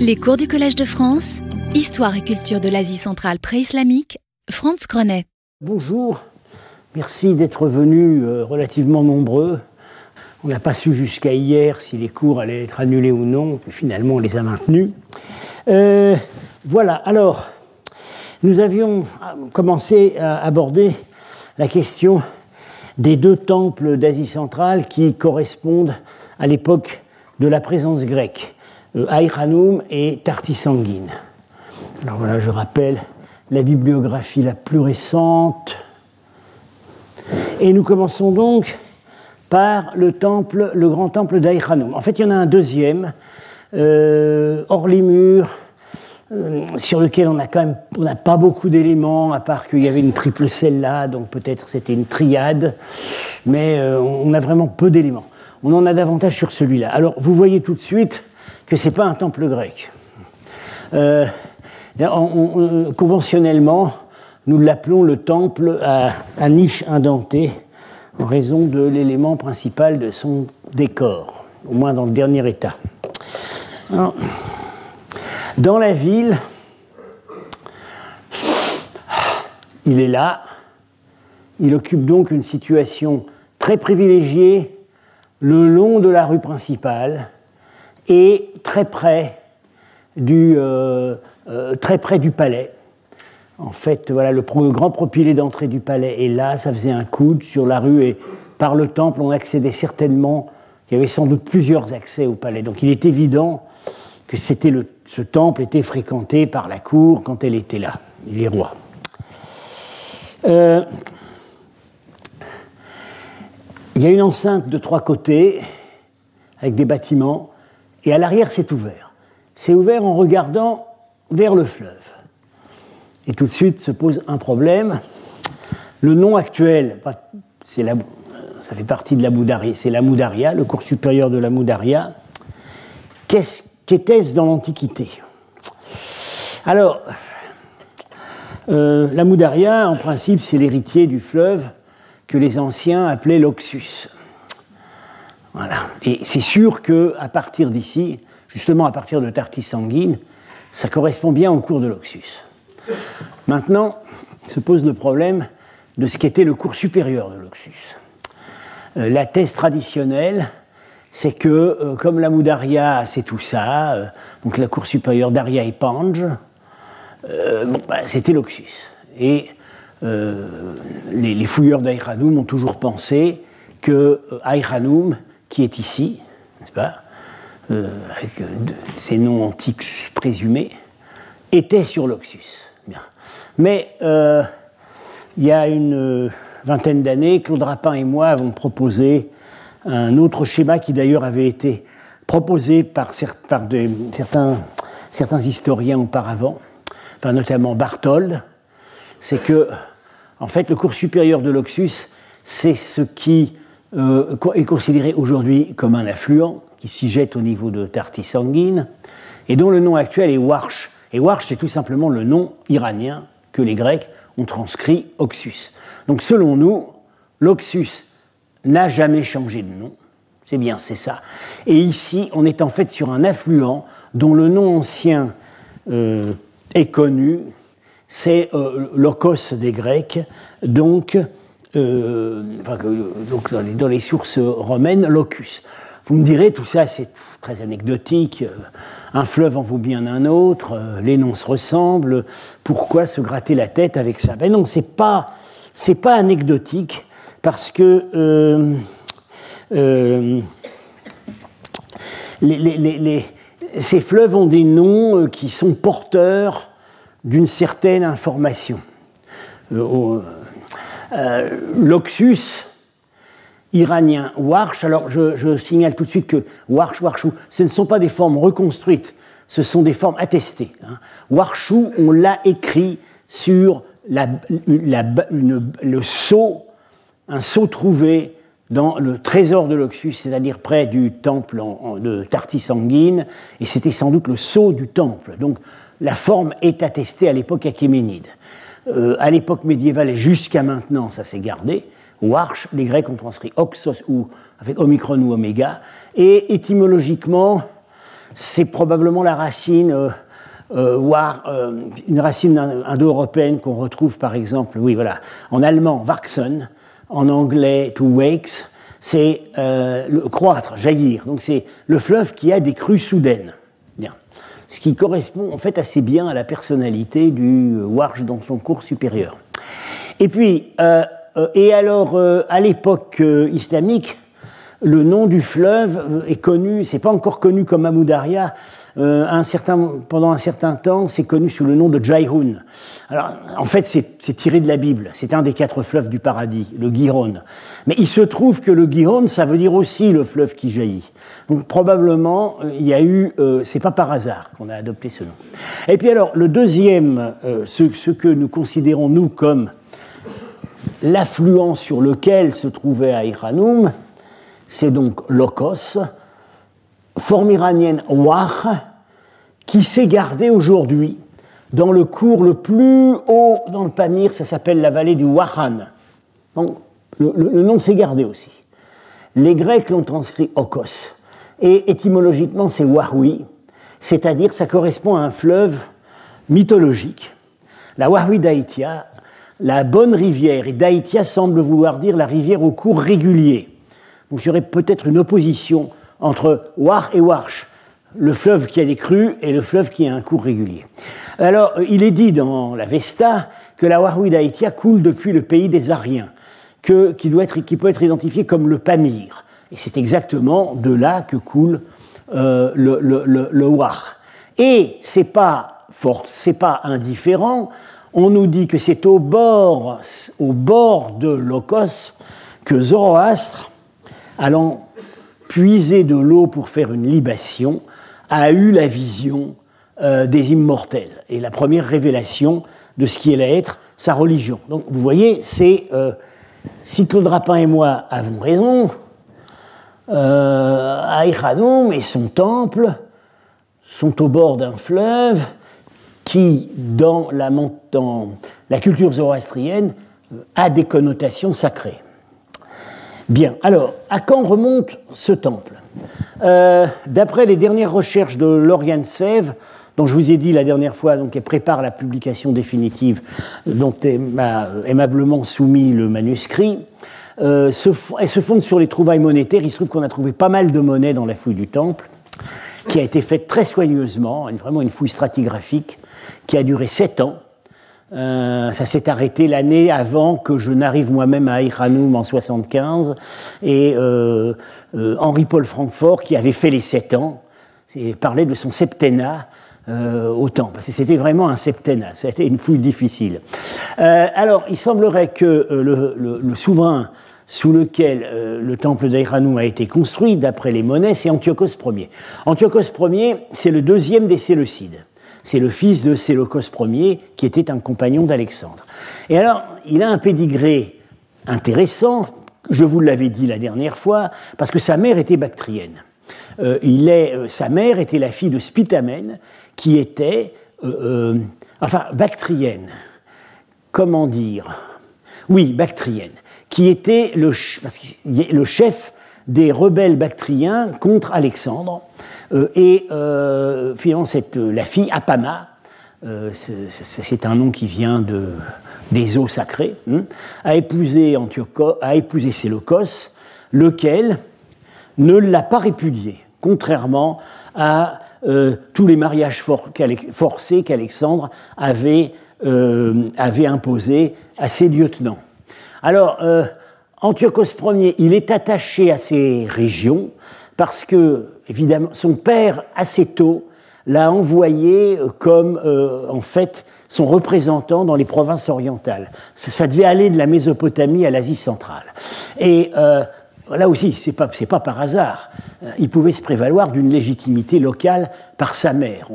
Les cours du Collège de France, Histoire et culture de l'Asie centrale pré-islamique, Franz Grenet. Bonjour, merci d'être venus euh, relativement nombreux. On n'a pas su jusqu'à hier si les cours allaient être annulés ou non, puis finalement on les a maintenus. Euh, voilà, alors, nous avions commencé à aborder la question des deux temples d'Asie centrale qui correspondent à l'époque de la présence grecque, euh, Aïranoum et Tartisanguine. Alors voilà, je rappelle la bibliographie la plus récente. Et nous commençons donc par le temple, le grand temple d'Aïranoum. En fait, il y en a un deuxième, euh, hors les murs, euh, sur lequel on n'a quand même on n'a pas beaucoup d'éléments, à part qu'il y avait une triple celle-là, donc peut-être c'était une triade, mais euh, on a vraiment peu d'éléments. On en a davantage sur celui-là. Alors vous voyez tout de suite que ce n'est pas un temple grec. Euh, conventionnellement, nous l'appelons le temple à, niche indentée en raison de l'élément principal de son décor, au moins dans le dernier état. Dans la ville, il est là, il occupe donc une situation très privilégiée le long de la rue principale et très près du, euh, euh, très près du palais. En fait, voilà, le grand propylée d'entrée du palais est là, ça faisait un coude sur la rue et par le temple on accédait certainement, il y avait sans doute plusieurs accès au palais. Donc il est évident que c'était le ce temple était fréquenté par la cour quand elle était là, les rois. Euh, il y a une enceinte de trois côtés, avec des bâtiments, et à l'arrière c'est ouvert. C'est ouvert en regardant vers le fleuve. Et tout de suite se pose un problème. Le nom actuel, la, ça fait partie de la Moudaria, c'est la Moudaria, le cours supérieur de la Moudaria. Qu'est-ce Qu'était-ce dans l'Antiquité? Alors, euh, la Moudaria, en principe, c'est l'héritier du fleuve que les anciens appelaient l'Oxus. Voilà. Et c'est sûr qu'à partir d'ici, justement à partir de Tartis sanguine, ça correspond bien au cours de l'Oxus. Maintenant, se pose le problème de ce qu'était le cours supérieur de l'Oxus. Euh, la thèse traditionnelle c'est que, euh, comme la Moudaria, c'est tout ça, euh, donc la cour supérieure d'Aria et Pange, bah, c'était l'Oxus. Et les, fouilleurs d'Aïranoum ont toujours pensé que Aïranoum, qui est ici, n'est-ce pas, avec ces noms antiques présumés, était sur l'Oxus. Mais il y a une vingtaine d'années, Claude Rapin et moi avons proposé un autre schéma qui d'ailleurs avait été proposé par, certains, certains, historiens auparavant, enfin notamment Barthold, c'est que, en fait, le cours supérieur de l'Oxus, c'est ce qui euh, est considéré aujourd'hui comme un affluent qui s'y jette au niveau de Tartis sanguine et dont le nom actuel est Warsh. Et Warsh, c'est tout simplement le nom iranien que les Grecs ont transcrit Oxus. Donc, selon nous, l'Oxus n'a jamais changé de nom. C'est bien, c'est ça. Et ici, on est en fait sur un affluent dont le nom ancien euh, est connu, c'est euh, l'Ocos des Grecs, donc, euh, donc dans, les, sources romaines, locus. Vous me direz, tout ça c'est très anecdotique, un fleuve en vaut bien un autre, les noms se ressemblent, pourquoi se gratter la tête avec ça? Ben non, c'est pas, c'est pas anecdotique, parce que euh, euh, ces fleuves ont des noms euh, qui sont porteurs d'une certaine information. L'Oxus iranien, Warsh, alors je, signale tout de suite que Warsh, Warshou, ce ne sont pas des formes reconstruites, ce sont des formes attestées. Hein. Warshou, on l'a écrit sur le sceau un sceau trouvé dans le trésor de l'Oxus, c'est-à-dire près du temple de Tartis sanguine, et c'était sans doute le sceau du temple. Donc la forme est attestée à l'époque achéménide. Euh, à l'époque médiévale et jusqu'à maintenant, ça s'est gardé. Warsh, les Grecs ont transcrit Oxos ou avec Omicron ou Oméga, et étymologiquement, c'est probablement la racine war, une racine indo-européenne qu'on retrouve par exemple, oui voilà, en allemand Wachsen, en anglais to wakes, c'est croître, jaillir. Donc c'est le fleuve qui a des crues soudaines ce qui correspond en fait assez bien à la personnalité du Warsh dans son cours supérieur. Et puis, euh, euh, et alors, euh, à l'époque islamique, le nom du fleuve est connu, c'est pas encore connu comme Amoudaria, certain, pendant un certain temps, c'est connu sous le nom de Jaihun. Alors, en fait, c'est tiré de la Bible. C'est un des quatre fleuves du paradis, le Gihon. Mais il se trouve que le Gihon, ça veut dire aussi le fleuve qui jaillit. Donc probablement, euh, il y a eu, euh, c'est pas par hasard qu'on a adopté ce nom. Et puis alors, le deuxième, euh, ce, que nous considérons nous comme l'affluent sur lequel se trouvait Aïranoum, c'est donc Lokos, forme iranienne Wah, qui s'est gardée aujourd'hui dans le cours le plus haut dans le Pamir, ça s'appelle la vallée du Wahan. Donc, le, nom s'est gardé aussi. Les Grecs l'ont transcrit Okos. Et étymologiquement, c'est Wahwi, c'est-à-dire ça correspond à un fleuve mythologique. La Wahwi d'Aïtia, la bonne rivière, et d'Aïtia semble vouloir dire la rivière au cours régulier. Donc aurait peut-être une opposition entre Wah et Warsh, le fleuve qui a des crues et le fleuve qui a un cours régulier. Alors, il est dit dans la Vesta que la d'Aïtia coule depuis le pays des Ariens, que, qui, peut être identifié comme le Pamir. Et c'est exactement de là que coule euh, le, le. Et c'est pas c'est pas indifférent. On nous dit que c'est au bord, au bord de Locos que Zoroastre, allant puiser de l'eau pour faire une libation, a eu la vision euh, des immortels et la première révélation de ce qui allait être sa religion. Donc vous voyez, c'est euh, si Claude Rapin et moi avons raison, euh, et son temple sont au bord d'un fleuve qui, dans la, la culture zoroastrienne, a des connotations sacrées. Bien, alors, à quand remonte ce temple? Euh, D'après les dernières recherches de Lauriane Sève, dont je vous ai dit la dernière fois, donc elle prépare la publication définitive, dont elle m'a aimablement soumis le manuscrit, euh, se, elle se fonde sur les trouvailles monétaires. Il se trouve qu'on a trouvé pas mal de monnaies dans la fouille du temple, qui a été faite très soigneusement, vraiment une fouille stratigraphique, qui a duré sept ans. Euh, ça s'est arrêté l'année avant que je n'arrive moi-même à Aïranoum en 75. Et euh, Henri-Paul Francfort, qui avait fait les sept ans, parlait de son septennat au temps, parce que c'était vraiment un septennat, c'était une fouille difficile. alors, il semblerait que le, le souverain sous lequel euh, le temple d'Aïranou a été construit, d'après les monnaies, c'est Antiochos Ier. Antiochos Ier, c'est le deuxième des Séleucides. C'est le fils de Séleucos Ier, qui était un compagnon d'Alexandre. Et alors, il a un pédigré intéressant, je vous l'avais dit la dernière fois, parce que sa mère était bactrienne. Euh, il est, euh, sa mère était la fille de Spitamène, qui était, enfin, bactrienne. Comment dire? Oui, bactrienne qui était le, le chef des rebelles bactriens contre Alexandre. Euh, et euh, finalement, cette, la fille Apama, euh, c'est un nom qui vient de, des eaux sacrées, hein, a, épousé a épousé Séleucos, lequel ne l'a pas répudié, contrairement à tous les mariages forcés qu'Alexandre avait, avait imposés à ses lieutenants. Alors, euh, Antiochos Ier, il est attaché à ces régions parce que, évidemment, son père, assez tôt, l'a envoyé comme, euh, en fait, son représentant dans les provinces orientales. Ça, devait aller de la Mésopotamie à l'Asie centrale. Et euh, là aussi, c'est pas, pas par hasard. Il pouvait se prévaloir d'une légitimité locale par sa mère.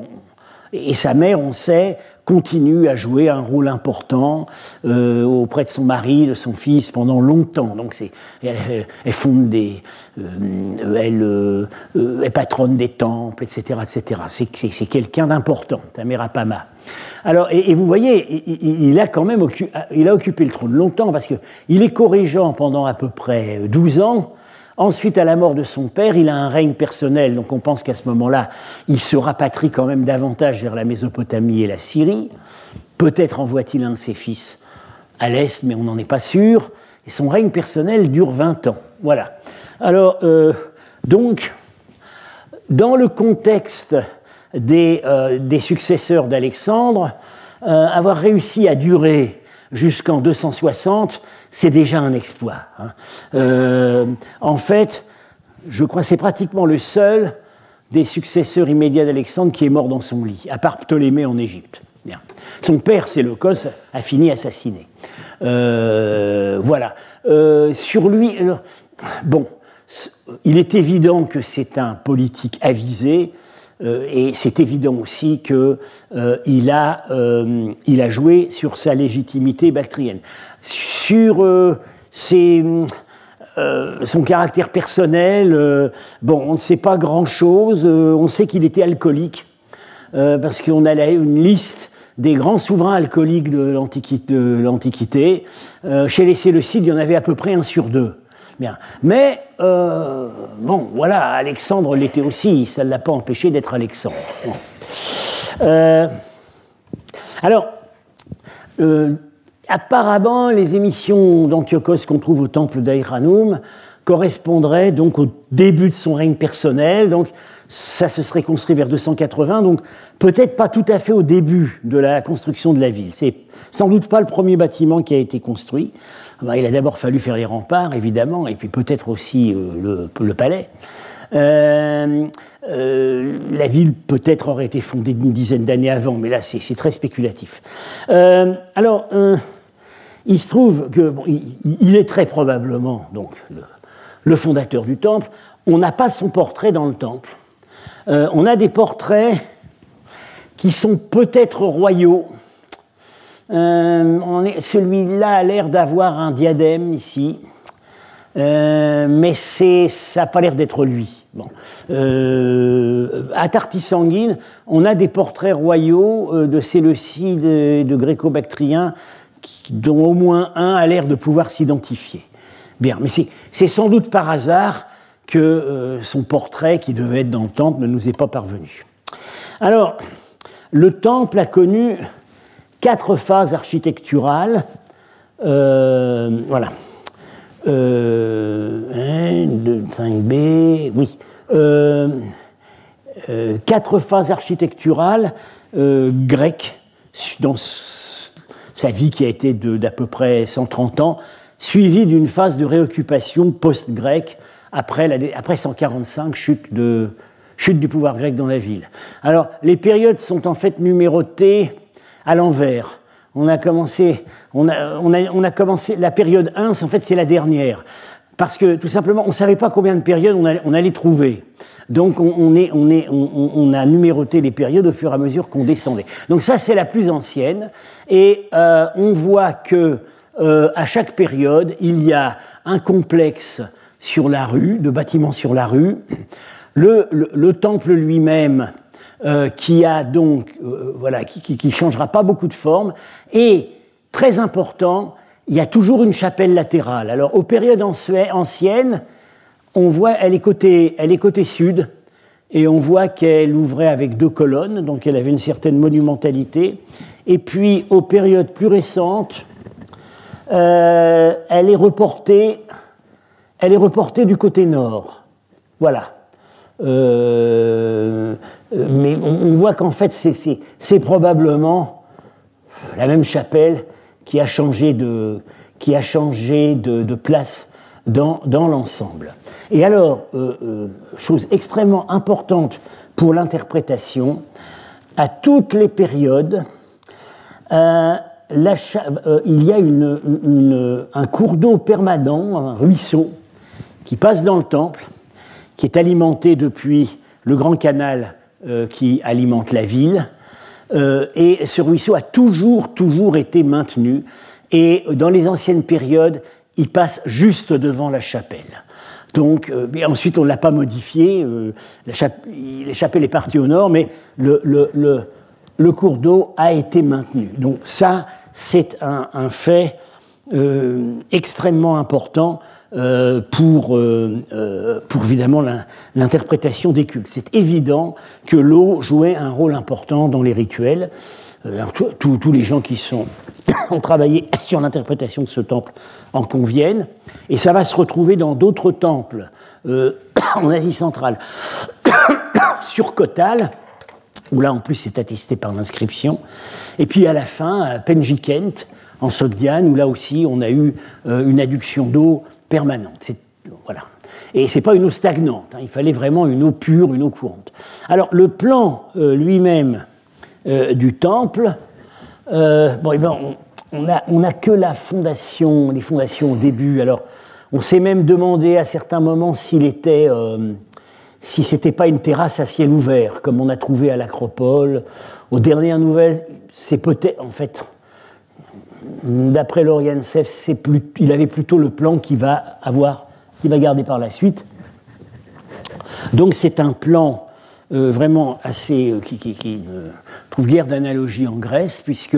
Et sa mère, on sait, continue à jouer un rôle important euh, auprès de son mari, de son fils pendant longtemps. Donc c'est, elle, fonde des, euh, elle euh, est patronne des temples, etc., etc. C'est, quelqu'un d'important, Tamerapama. Alors, et, vous voyez, il, a quand même occupé, il a occupé le trône longtemps parce que il est corrigeant pendant à peu près 12 ans Ensuite, à la mort de son père, il a un règne personnel, donc on pense qu'à ce moment-là, il se rapatrie quand même davantage vers la Mésopotamie et la Syrie. Peut-être envoie-t-il un de ses fils à l'Est, mais on n'en est pas sûr. Et son règne personnel dure 20 ans. Voilà. Alors, euh, donc, dans le contexte des, euh, successeurs d'Alexandre, euh, avoir réussi à durer jusqu'en 260, c'est déjà un exploit. Hein. Euh, en fait, je crois que c'est pratiquement le seul des successeurs immédiats d'Alexandre qui est mort dans son lit, à part Ptolémée en Égypte. Son père, Séleucos, a fini assassiné. Euh, voilà. Euh, sur lui, bon, il est évident que c'est un politique avisé, et c'est évident aussi qu'il euh, a, euh, il a joué sur sa légitimité bactrienne. Sur ses, son caractère personnel, bon, on ne sait pas grand-chose. on sait qu'il était alcoolique, parce qu'on a une liste des grands souverains alcooliques de l'Antiquité. chez les Séleucides, il y en avait à peu près un sur deux. Mais, euh, bon, voilà, Alexandre l'était aussi, ça ne l'a pas empêché d'être Alexandre. Euh, alors, euh, apparemment, les émissions d'Antiochos qu'on trouve au temple d'Aïranoum correspondraient donc au début de son règne personnel, donc ça se serait construit vers 280, donc peut-être pas tout à fait au début de la construction de la ville. C'est sans doute pas le premier bâtiment qui a été construit. Bah, il a d'abord fallu faire les remparts, évidemment, et puis peut-être aussi euh, le, palais. Euh, euh, la ville peut-être aurait été fondée une dizaine d'années avant, mais là c'est très spéculatif. alors, il se trouve que il, est très probablement donc le, fondateur du temple. On n'a pas son portrait dans le temple. on a des portraits qui sont peut-être royaux, euh, celui-là a l'air d'avoir un diadème ici, euh, mais ça n'a pas l'air d'être lui. Bon. Euh, à Tartisanguine, on a des portraits royaux de Séleucides et de Gréco-Bactriens dont au moins un a l'air de pouvoir s'identifier. Bien, mais c'est sans doute par hasard que son portrait, qui devait être dans le temple, ne nous est pas parvenu. Alors, le temple a connu quatre phases architecturales. Euh, voilà. 1, 2, 5B, oui. Euh, euh, quatre phases architecturales grecques dans sa vie qui a été d'à peu près 130 ans, suivie d'une phase de réoccupation post-grecque après, après 145, chute, de, chute du pouvoir grec dans la ville. Alors, les périodes sont en fait numérotées à l'envers. On a commencé, on a, on a, on a commencé la période 1, en fait c'est la dernière. Parce que tout simplement, on ne savait pas combien de périodes on allait, on allait trouver. Donc on, est, on, est, on, a numéroté les périodes au fur et à mesure qu'on descendait. Donc ça c'est la plus ancienne. Et euh, on voit que euh, à chaque période, il y a un complexe sur la rue, de bâtiments sur la rue. Le, le, le temple lui-même euh, qui a donc, euh, voilà, qui ne changera pas beaucoup de forme. Et, très important, il y a toujours une chapelle latérale. Alors, aux périodes anciennes, on voit, elle est côté, elle est côté sud, et on voit qu'elle ouvrait avec deux colonnes, donc elle avait une certaine monumentalité. Et puis, aux périodes plus récentes, euh, elle est reportée, elle est reportée du côté nord. Voilà. Euh, mais on, voit qu'en fait, c'est probablement la même chapelle qui a changé de, qui a changé de, place dans, dans l'ensemble. Et alors, euh, euh, chose extrêmement importante pour l'interprétation, à toutes les périodes, il y a un cours d'eau permanent, un ruisseau, qui passe dans le temple, qui est alimenté depuis le grand canal euh, qui alimente la ville. Euh, et ce ruisseau a toujours, toujours été maintenu. Et dans les anciennes périodes, il passe juste devant la chapelle. Donc, euh, ensuite, on ne l'a pas modifié. la, chapelle est partie au nord, mais le, le, le, cours d'eau a été maintenu. Donc, ça, c'est un, un, fait extrêmement important pour, pour évidemment l'interprétation des cultes. C'est évident que l'eau jouait un rôle important dans les rituels. Tous les gens qui sont, ont travaillé sur l'interprétation de ce temple en conviennent, et ça va se retrouver dans d'autres temples en Asie centrale. sur Kotal, où là en plus c'est attesté par l'inscription. Et puis à la fin, à Penjikent, en Sogdiane, où là aussi on a eu euh, une adduction d'eau permanente. Voilà. Et ce n'est pas une eau stagnante, hein. il fallait vraiment une eau pure, une eau courante. Alors le plan euh, lui-même euh, du temple, bon, eh ben, on n'a on a que la fondation, les fondations au début. Alors on s'est même demandé à certains moments s'il était si ce n'était pas une terrasse à ciel ouvert, comme on a trouvé à l'Acropole. Aux dernières nouvelles, c'est peut-être, en fait, d'après Loriensev, il avait plutôt le plan qu'il va avoir, va garder par la suite. Donc c'est un plan euh, vraiment assez euh, qui, ne trouve guère d'analogie en Grèce, puisque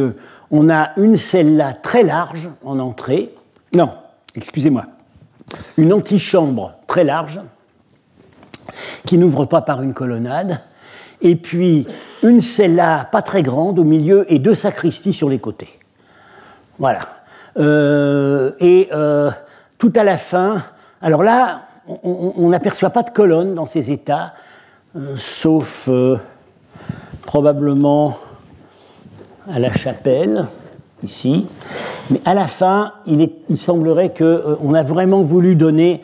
on a une celle-là très large en entrée. Non, excusez-moi, une antichambre très large qui n'ouvre pas par une colonnade, et puis une cella pas très grande au milieu et deux sacristies sur les côtés. Voilà. Euh, et euh, tout à la fin, alors là, on n'aperçoit pas de colonne dans ces états, euh, sauf probablement à la chapelle, ici. Mais à la fin, il, il semblerait qu'on a vraiment voulu donner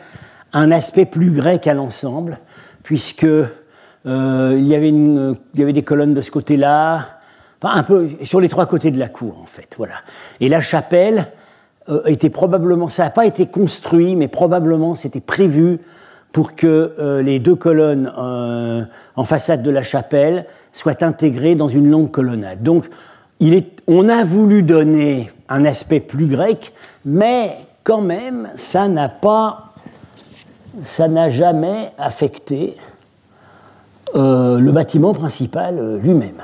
un aspect plus grec à l'ensemble puisque euh, il, y avait il, y avait des colonnes de ce côté-là, un peu sur les trois côtés de la cour en fait. Voilà. Et la chapelle euh, était probablement, ça n'a pas été construit, mais probablement c'était prévu pour que euh, les deux colonnes en façade de la chapelle soient intégrées dans une longue colonnade. Donc, il est, on a voulu donner un aspect plus grec, mais quand même, ça n'a pas ça n'a jamais affecté euh, le bâtiment principal euh, lui-même.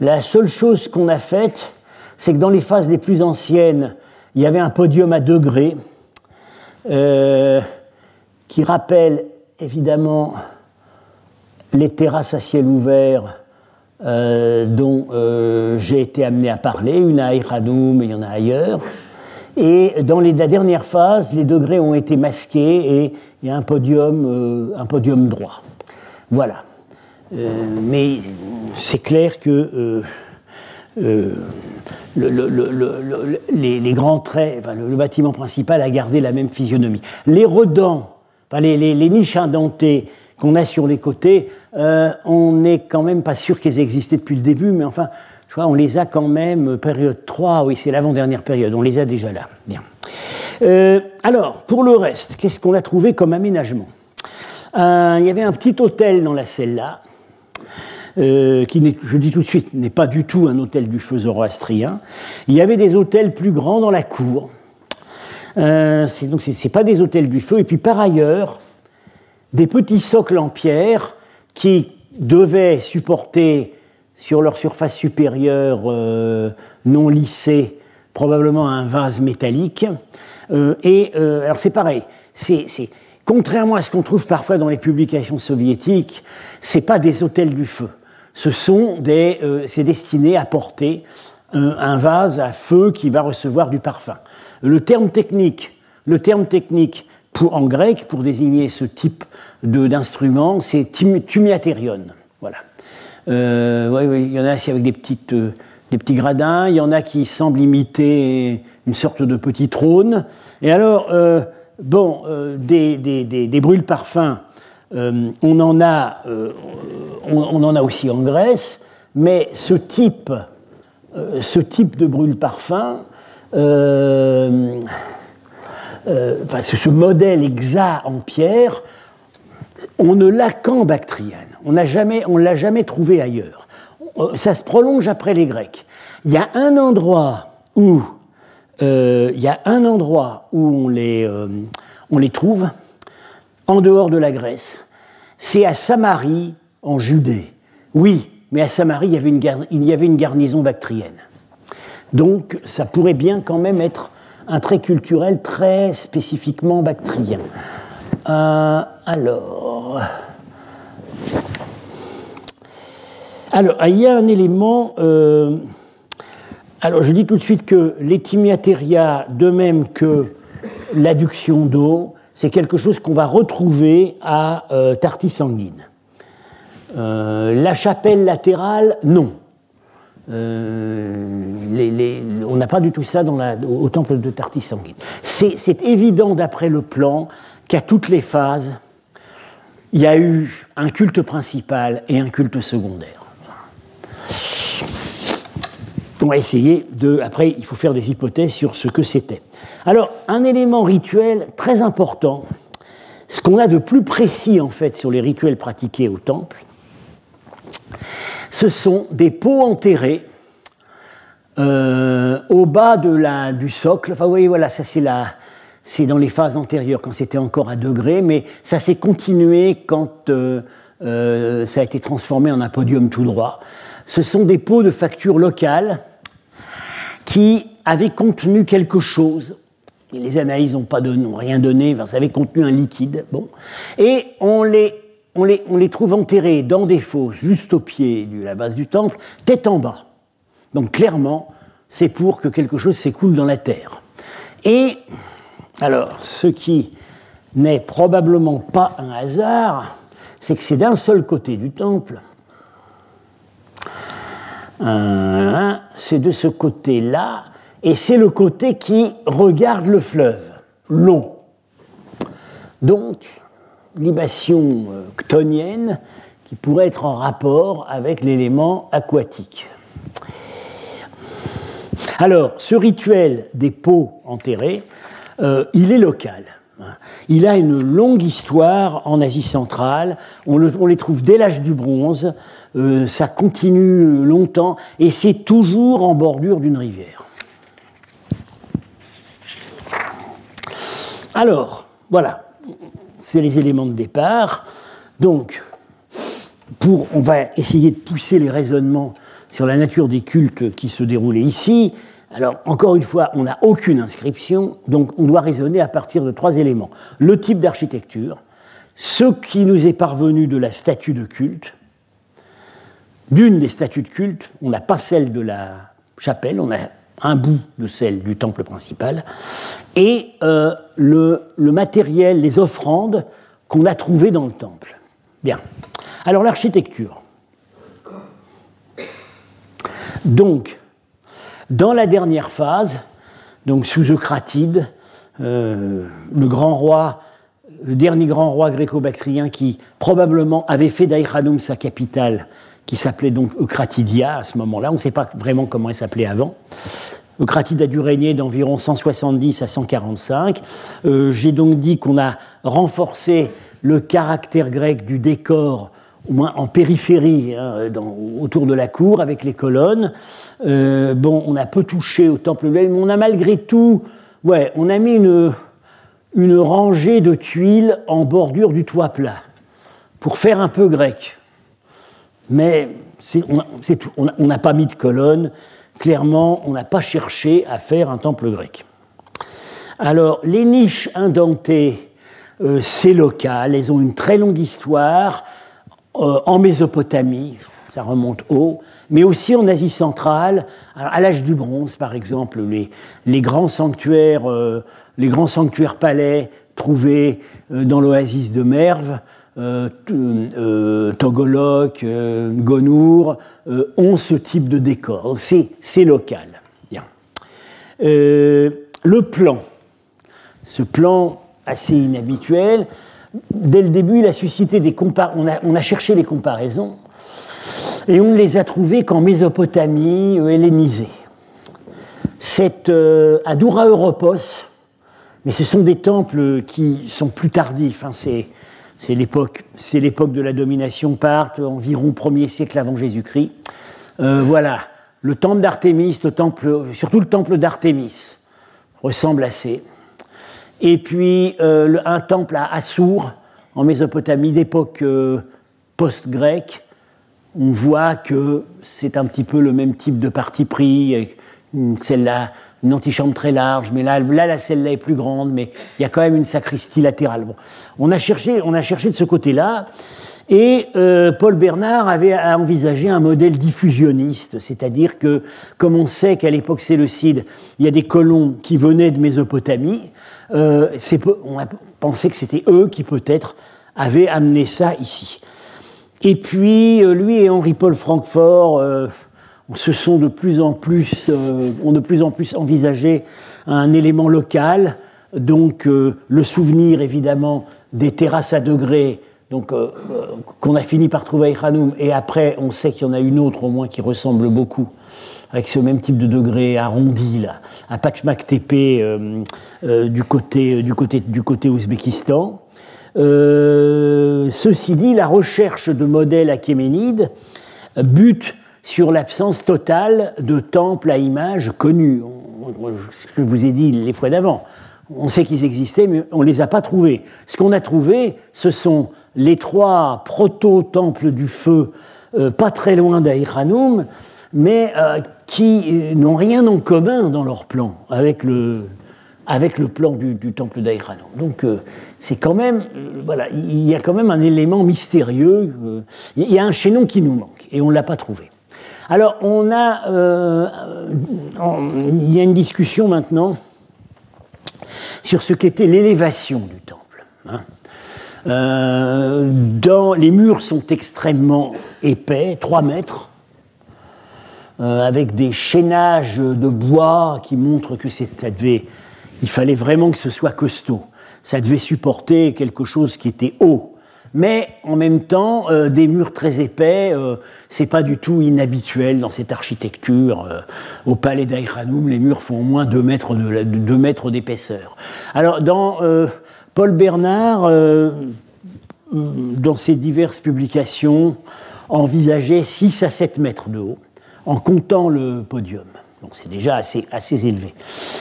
La seule chose qu'on a faite, c'est que dans les phases les plus anciennes, il y avait un podium à degrés euh, qui rappelle évidemment les terrasses à ciel ouvert dont j'ai été amené à parler, une à Iranum et il y en a ailleurs. Et dans les, la dernière phase, les degrés ont été masqués et il y a euh, un podium droit. Voilà. Euh, mais c'est clair que euh, les, grands traits, le, bâtiment principal a gardé la même physionomie. Les redans, les, niches indentées qu'on a sur les côtés, on n'est quand même pas sûr qu'elles existaient depuis le début, mais enfin, je crois on les a quand même, période 3, oui, c'est l'avant-dernière période, on les a déjà là. Euh, alors, pour le reste, qu'est-ce qu'on a trouvé comme aménagement? Euh, Il y avait un petit hôtel dans la celle-là, euh, qui, je dis tout de suite, n'est pas du tout un hôtel du feu zoroastrien. Il y avait des hôtels plus grands dans la cour. donc, ce n'est pas des hôtels du feu. Et puis, par ailleurs, des petits socles en pierre qui devaient supporter sur leur surface supérieure non lissée probablement un vase métallique. Euh, et euh, alors c'est pareil, c'est, contrairement à ce qu'on trouve parfois dans les publications soviétiques, c'est pas des hôtels du feu. Ce sont des, euh, c'est destiné à porter un vase à feu qui va recevoir du parfum. Le terme technique, le terme technique pour, en grec pour désigner ce type d'instrument, c'est tumiaterion. Voilà. oui, oui, il y en a avec des petites des petits gradins, il y en a qui semblent imiter une sorte de petit trône. Et alors, euh, bon, euh, des, des, brûles-parfums, euh, on, en a, on, en a aussi en Grèce, mais ce type, ce type de brûle-parfum, enfin, ce modèle exact en pierre, on ne l'a qu'en Bactriane. On ne l'a jamais trouvé ailleurs. Euh, ça se prolonge après les Grecs. Il y a un endroit où, euh, il y a un endroit où on les, euh, on trouve, en dehors de la Grèce. C'est à Samarie, en Judée. Oui, mais à Samarie, il y avait une, il y avait une garnison bactrienne. Donc, ça pourrait bien quand même être un trait culturel très spécifiquement bactrien. alors. Alors, il y a un élément. Alors, je dis tout de suite que l'étimiatéria, de même que l'adduction d'eau, c'est quelque chose qu'on va retrouver à euh, sanguine. Euh, la chapelle latérale, non. Euh, on n'a pas du tout ça dans au, temple de Tartis sanguine. C'est évident d'après le plan qu'à toutes les phases, il y a eu un culte principal et un culte secondaire. On va essayer de. Après, il faut faire des hypothèses sur ce que c'était. Alors, un élément rituel très important, ce qu'on a de plus précis en fait sur les rituels pratiqués au temple, ce sont des pots enterrés euh, au bas de la, du socle. Enfin, vous voyez, voilà, ça c'est c'est dans les phases antérieures quand c'était encore à degré, mais ça s'est continué quand euh, euh, ça a été transformé en un podium tout droit. Ce sont des pots de facture locale qui avaient contenu quelque chose. les analyses n'ont rien donné, ça avait contenu un liquide. Bon. Et on les, on, les, on les trouve enterrés dans des fosses, juste au pied de la base du temple, tête en bas. Donc clairement, c'est pour que quelque chose s'écoule dans la terre. Et alors, ce qui n'est probablement pas un hasard, c'est que c'est d'un seul côté du temple c'est de ce côté-là, et c'est le côté qui regarde le fleuve, l'eau. Donc, libation euh, ctonienne qui pourrait être en rapport avec l'élément aquatique. Alors, ce rituel des pots enterrés, euh, il est local. Il a une longue histoire en Asie centrale. On, les trouve dès l'âge du bronze. Euh, ça continue longtemps et c'est toujours en bordure d'une rivière. Alors, voilà, c'est les éléments de départ. Donc, on va essayer de pousser les raisonnements sur la nature des cultes qui se déroulaient ici. Alors, encore une fois, on n'a aucune inscription, donc on doit raisonner à partir de trois éléments. Le type d'architecture, ce qui nous est parvenu de la statue de culte, d'une des statues de culte, on n'a pas celle de la chapelle, on a un bout de celle du temple principal, et euh, le, matériel, les offrandes qu'on a trouvées dans le temple. Bien. Alors l'architecture. Donc, dans la dernière phase, donc sous Eucratide, euh, le grand roi, le dernier grand roi gréco-bactrien qui probablement avait fait d'Aïchanoum sa capitale, qui s'appelait donc Eucratidia à ce moment-là, on ne sait pas vraiment comment elle s'appelait avant. Eucratide a dû régner d'environ 170 à 145. Euh, j'ai donc dit qu'on a renforcé le caractère grec du décor, au moins en périphérie, hein, autour de la cour, avec les colonnes. Euh, bon, on a peu touché au temple mais on a malgré tout, ouais, on a mis une, une rangée de tuiles en bordure du toit plat pour faire un peu grec. Mais on n'a pas mis de colonnes. Clairement, on n'a pas cherché à faire un temple grec. Alors, les niches indentées, euh, c'est local, elles ont une très longue histoire euh, en Mésopotamie, ça remonte haut, mais aussi en Asie centrale, à l'âge du bronze par exemple, les, grands sanctuaires, euh, les grands sanctuaires palais trouvés dans l'oasis de Merv, euh, Togolok, Gonour, ont ce type de décor. C'est local. Le plan, ce plan assez inhabituel, dès le début, il a suscité des comparaisons. on a cherché les comparaisons et on ne les a trouvés qu'en Mésopotamie euh, hellénisée. C'est euh, à Doura Europos, mais ce sont des temples qui sont plus tardifs. Hein, c'est, c'est l'époque de la domination parthe, environ 1er siècle avant Jésus-Christ. Euh, voilà, le temple d'Artémis, surtout le temple d'Artémis, ressemble assez. Et puis un temple à Assour, en Mésopotamie, d'époque post-grecque, on voit que c'est un petit peu le même type de parti pris, celle-là, une antichambre très large, mais là, la celle-là est plus grande, mais il y a quand même une sacristie latérale. On, a cherché, on a cherché de ce côté-là, et euh, Paul Bernard avait envisagé un modèle diffusionniste, c'est-à-dire que, comme on sait qu'à l'époque séleucide, il y a des colons qui venaient de Mésopotamie, euh, on a pensé que c'était eux qui peut-être avaient amené ça ici. Et puis, euh, lui et Henri-Paul Francfort se sont de plus en plus, ont de plus en plus envisagé un élément local, donc le souvenir évidemment des terrasses à degrés donc euh, euh, qu'on a fini par trouver à Ikhanoum, et après on sait qu'il y en a une autre au moins qui ressemble beaucoup, avec ce même type de degré arrondi là, à Pachmak Tepe euh, du, côté, du, côté, du côté ouzbékistan. ceci dit, la recherche de modèles achéménides bute sur l'absence totale de temples à images connus. Je vous ai dit les fois d'avant. On sait qu'ils existaient, mais on ne les a pas trouvés. Ce qu'on a trouvé, ce sont les trois proto-temples du feu, euh, pas très loin d'Aïranoum, mais euh, qui euh, n'ont rien en commun dans leur plan avec le, avec le plan du, temple d'Aïranoum. Donc c'est quand même, voilà, il y a quand même un élément mystérieux, il y a un chaînon qui nous manque et on ne l'a pas trouvé. Alors on a, il y a une discussion maintenant sur ce qu'était l'élévation du temple. Hein. Euh, les murs sont extrêmement épais, 3 mètres, euh, avec des chaînages de bois qui montrent que ça devait, il fallait vraiment que ce soit costaud. Ça devait supporter quelque chose qui était haut. Mais en même temps, euh, des murs très épais, c'est pas du tout inhabituel dans cette architecture. au palais d'Aïkhanoum, les murs font au moins 2 mètres, de, mètres d'épaisseur. Alors, dans Paul Bernard, euh, dans ses diverses publications, envisageait 6 à 7 mètres de haut, en comptant le podium. Donc c'est déjà assez, assez élevé.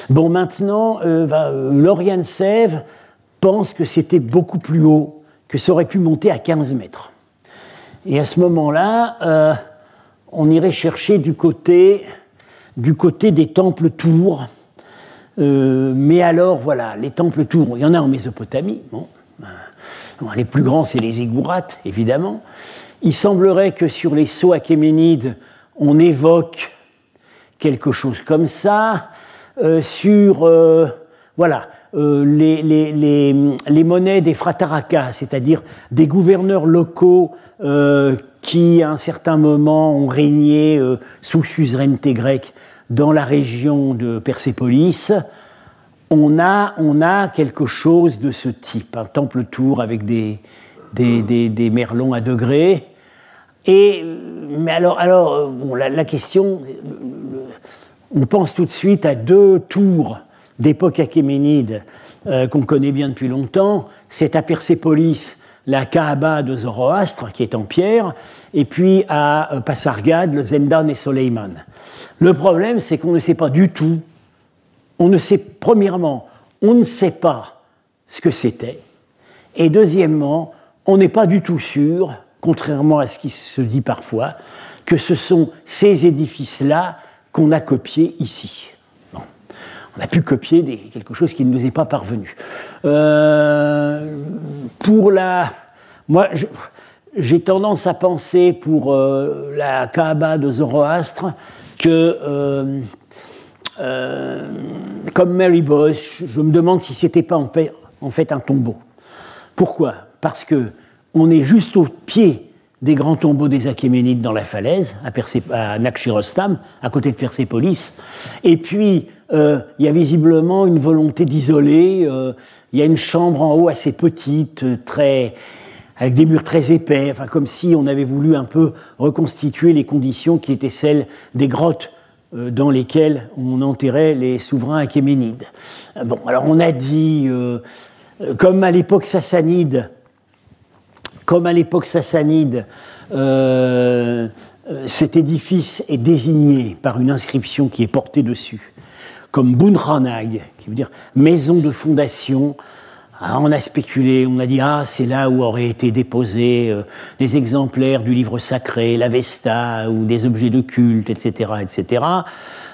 Bon, maintenant, euh, euh, Lauriane Sève pense que c'était beaucoup plus haut, que ça aurait pu monter à 15 mètres. Et à ce moment-là, on irait chercher du côté, du côté des temples tours, euh, mais alors, voilà, les temples tours, il y en a en Mésopotamie. Bon, euh, les plus grands, c'est les Ziggourats, évidemment. Il semblerait que sur les sceaux achéménides, on évoque quelque chose comme ça. Euh, sur, voilà, les, les, monnaies des fratarakas, c'est-à-dire des gouverneurs locaux qui, à un certain moment, ont régné sous suzeraineté grecque dans la région de Persépolis, on a, on a quelque chose de ce type, un temple tour avec des, des, merlons à degrés. Et, mais alors, alors bon, la, question, on pense tout de suite à deux tours d'époque achéménide euh, qu'on connaît bien depuis longtemps. C'est à Persépolis la Kaaba de Zoroastre, qui est en pierre, et puis à euh, Pasargad, le Zendan et Soleiman. Le problème, c'est qu'on ne sait pas du tout, on ne sait, premièrement, on ne sait pas ce que c'était, et deuxièmement, on n'est pas du tout sûr, contrairement à ce qui se dit parfois, que ce sont ces édifices-là qu'on a copiés ici. On a pu copier quelque chose qui ne nous est pas parvenu. Euh, pour la. Moi, j'ai tendance à penser pour euh, la Kaaba de Zoroastre que, euh, comme Mary Bosch, je me demande si c'était pas en fait, en fait, un tombeau. Pourquoi? Parce que on est juste au pied des grands tombeaux des Achéménides dans la falaise, à, à Nakshirostam, à côté de Persépolis. Et puis, euh, il y a visiblement une volonté d'isoler. il y a une chambre en haut assez petite, très, avec des murs très épais, enfin comme si on avait voulu un peu reconstituer les conditions qui étaient celles des grottes euh, dans lesquelles on enterrait les souverains achéménides. Euh, bon, alors on a dit, euh, comme à l'époque sassanide, comme à l'époque sassanide, cet édifice est désigné par une inscription qui est portée dessus, comme Bunranag, qui veut dire maison de fondation ah, on a spéculé, on a dit ah c'est là où auraient été déposés euh, des exemplaires du livre sacré, l'Avesta ou des objets de culte, etc., etc.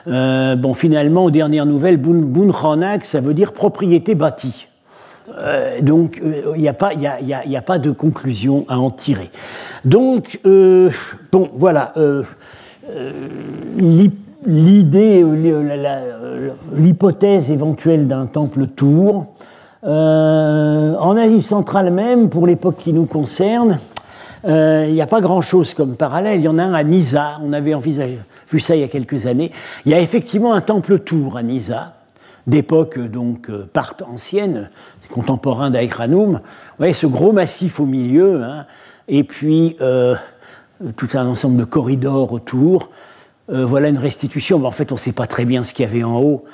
Euh, bon, finalement, aux dernières nouvelles, Bun ça veut dire propriété bâtie. Euh, donc, il n'y a, pas, de conclusion à en tirer. Donc, bon, voilà. L'idée, l'hypothèse éventuelle d'un temple tour, euh, en Asie centrale même, pour l'époque qui nous concerne, euh, il n'y a pas grand-chose comme parallèle. Il y en a un à Nisa, on avait envisagé, vu ça il y a quelques années. Il y a effectivement un temple tour à Nisa, d'époque donc euh, part ancienne, contemporain d'Aïkranoum. Vous voyez ce gros massif au milieu, hein, et puis tout un ensemble de corridors autour. voilà une restitution. en fait, on ne sait pas très bien ce qu'il y avait en haut.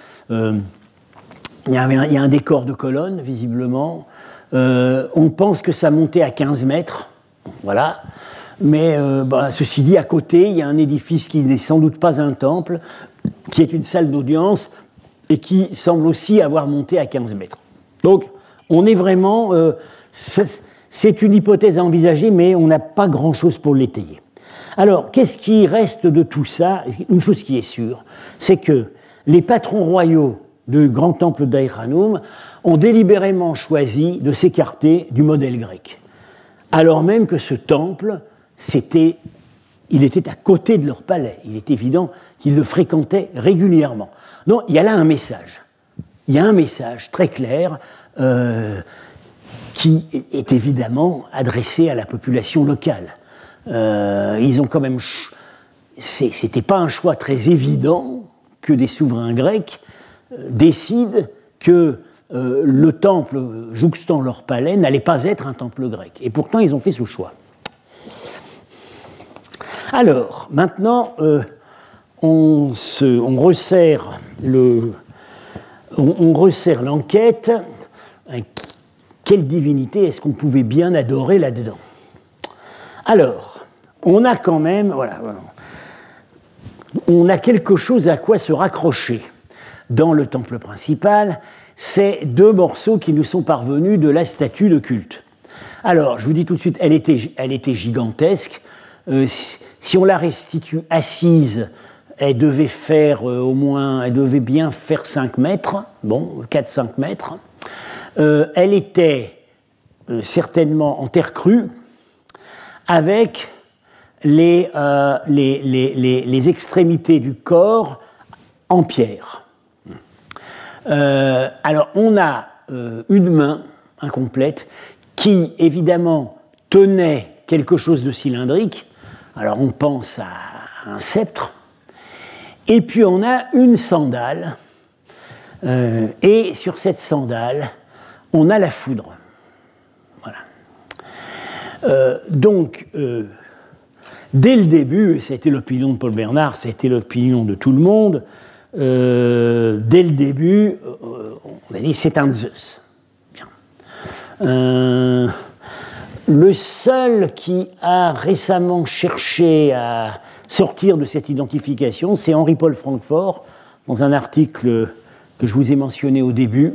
Il y, a un, décor de colonnes, visiblement. Euh, on pense que ça montait à 15 mètres. Voilà. Mais euh, ceci dit, à côté, il y a un édifice qui n'est sans doute pas un temple, qui est une salle d'audience et qui semble aussi avoir monté à 15 mètres. Donc, on est vraiment. Euh, c'est une hypothèse à envisager, mais on n'a pas grand-chose pour l'étayer. Alors, qu'est-ce qui reste de tout ça? Une chose qui est sûre, c'est que les patrons royaux du grand temple d'Aïranoum ont délibérément choisi de s'écarter du modèle grec. Alors même que ce temple, il était à côté de leur palais. Il est évident qu'ils le fréquentaient régulièrement. Donc il y a là un message. Il y a un message très clair euh, qui est évidemment adressé à la population locale. Euh, ils ont quand même. C'était pas un choix très évident que des souverains grecs décident que euh, le temple jouxtant leur palais n'allait pas être un temple grec. Et pourtant, ils ont fait ce choix. Alors, maintenant, euh, on, resserre le, on, resserre l'enquête. Quelle divinité est-ce qu'on pouvait bien adorer là-dedans? Alors, on a quand même, voilà, on a quelque chose à quoi se raccrocher dans le temple principal, c'est deux morceaux qui nous sont parvenus de la statue de culte. Alors, je vous dis tout de suite, elle était, elle était gigantesque. Euh, si, on la restitue assise, elle devait faire euh, au moins, elle devait bien faire 5 mètres, bon, 4-5 mètres. Euh, elle était certainement en terre crue, avec les, les extrémités du corps en pierre. Euh, alors, on a euh, une main incomplète qui, évidemment, tenait quelque chose de cylindrique. Alors, on pense à un sceptre. Et puis, on a une sandale. Euh, et sur cette sandale, on a la foudre. Voilà. donc, dès le début, c'était l'opinion de Paul Bernard, c'était l'opinion de tout le monde, euh, dès le début, euh, on a dit c'est un Zeus. Euh, le seul qui a récemment cherché à sortir de cette identification, c'est Henri-Paul Francfort, dans un article que je vous ai mentionné au début,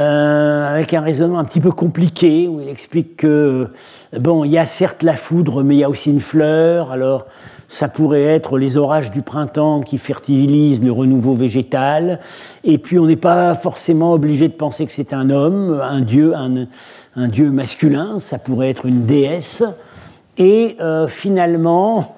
avec un raisonnement un petit peu compliqué, où il explique que, bon, il y a certes la foudre, mais il y a aussi une fleur, alors ça pourrait être les orages du printemps qui fertilisent le renouveau végétal. Et puis on n'est pas forcément obligé de penser que c'est un homme, un dieu, un, dieu masculin, ça pourrait être une déesse. Et euh, finalement,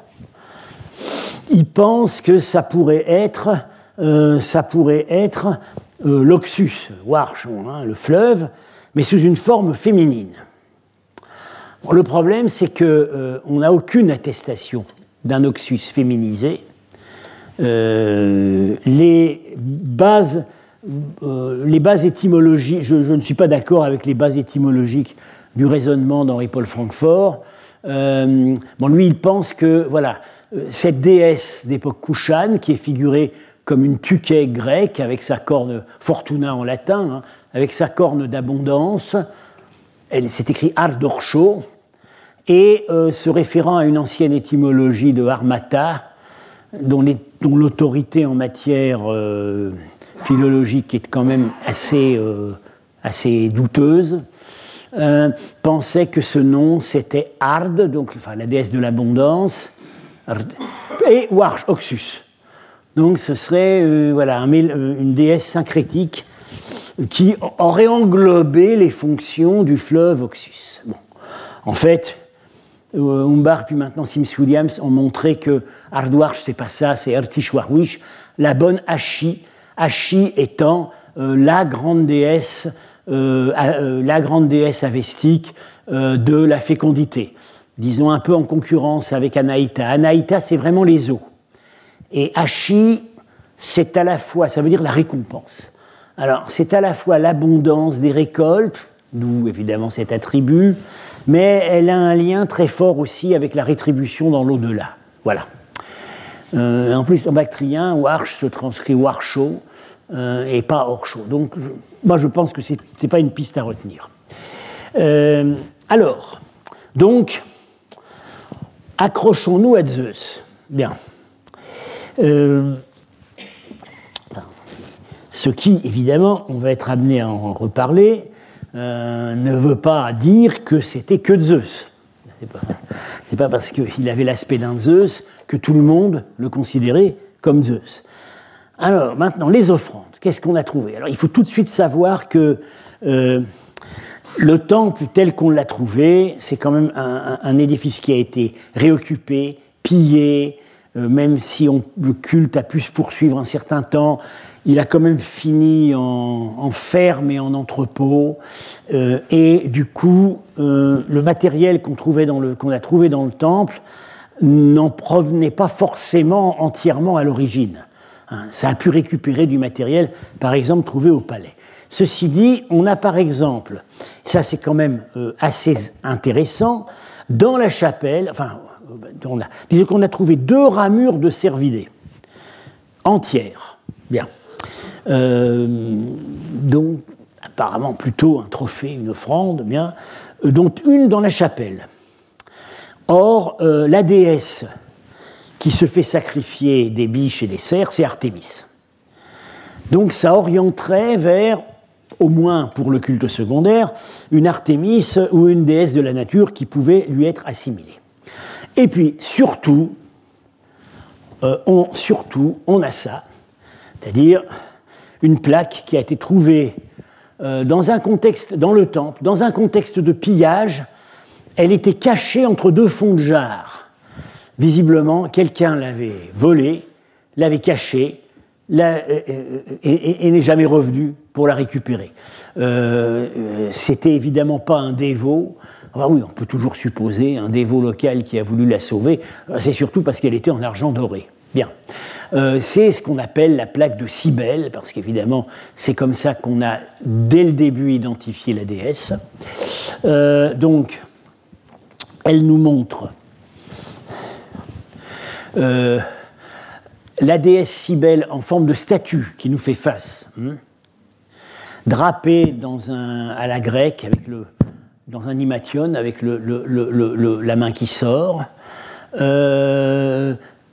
il pense que ça pourrait être, euh, ça pourrait être euh, l'Oxus, Warchon, hein, le fleuve, mais sous une forme féminine. le problème, c'est qu'on n'a aucune attestation d'un oxus féminisé, euh, les bases, euh, les bases étymologiques, je, ne suis pas d'accord avec les bases étymologiques du raisonnement d'Henri-Paul Francfort. Euh, lui, il pense que voilà, cette déesse d'époque Kushan, qui est figurée comme une tuquet grecque avec sa corne fortuna en latin, hein, avec sa corne d'abondance, c'est écrit Ardorcho, et euh, se référant à une ancienne étymologie de Armata, dont l'autorité en matière euh, philologique est quand même assez, euh, douteuse, pensait que ce nom c'était Ard, donc la déesse de l'abondance, et Oxus. Donc ce serait voilà, une déesse syncrétique qui aurait englobé les fonctions du fleuve Oxus. Bon. En fait, euh, Umbar puis maintenant Sims Williams ont montré que Ardwarch, c'est pas ça, c'est Ertishwarwish, la bonne Ashi, Ashi étant euh, la grande déesse, euh, la grande déesse avestique de la fécondité, disons un peu en concurrence avec Anaïta. Anaïta, c'est vraiment les eaux. Et Ashi, c'est à la fois, ça veut dire la récompense. Alors, c'est à la fois l'abondance des récoltes, d'où évidemment cet attribut, mais elle a un lien très fort aussi avec la rétribution dans l'au-delà. Voilà. Euh, en plus, en bactrien, Warsh se transcrit Warsho euh, et pas Orcho. Donc, moi, je pense que ce n'est pas une piste à retenir. Euh, alors, donc, accrochons-nous à Zeus. Bien. Ce qui, évidemment, on va être amené à en reparler, euh, ne veut pas dire que c'était que Zeus. C'est pas, pas parce qu'il avait l'aspect d'un Zeus que tout le monde le considérait comme Zeus. Alors maintenant, les offrandes, qu'est-ce qu'on a trouvé Alors il faut tout de suite savoir que euh, le temple tel qu'on l'a trouvé, c'est quand même un, édifice qui a été réoccupé, pillé, euh, même si le culte a pu se poursuivre un certain temps, il a quand même fini en, ferme et en entrepôt. Euh, et du coup, euh, le matériel qu'on a trouvé dans le temple n'en provenait pas forcément entièrement à l'origine. Hein, ça a pu récupérer du matériel, par exemple, trouvé au palais. Ceci dit, on a par exemple, ça c'est quand même euh, assez intéressant, dans la chapelle, enfin, on a, qu'on a trouvé deux ramures de cervidés entières. Bien. Euh, donc apparemment plutôt un trophée, une offrande, bien, euh, dont une dans la chapelle. Or, euh, la déesse qui se fait sacrifier des biches et des cerfs, c'est Artémis. Donc ça orienterait vers, au moins pour le culte secondaire, une Artémis ou une déesse de la nature qui pouvait lui être assimilée. Et puis, surtout, on, surtout, on a ça, c'est-à-dire une plaque qui a été trouvée euh, dans un contexte, dans le temple, dans un contexte de pillage. Elle était cachée entre deux fonds de jarre. Visiblement, quelqu'un l'avait volée, l'avait cachée, euh, euh, et, n'est jamais revenu pour la récupérer. C'était évidemment pas un dévot. Ah oui, on peut toujours supposer un dévot local qui a voulu la sauver. C'est surtout parce qu'elle était en argent doré. Bien. Euh, c'est ce qu'on appelle la plaque de Cybèle, parce qu'évidemment, c'est comme ça qu'on a dès le début identifié la déesse. Euh, donc, elle nous montre euh, la déesse Cybèle en forme de statue qui nous fait face, hein, drapée à la grecque, avec le, dans un imation, avec la main qui sort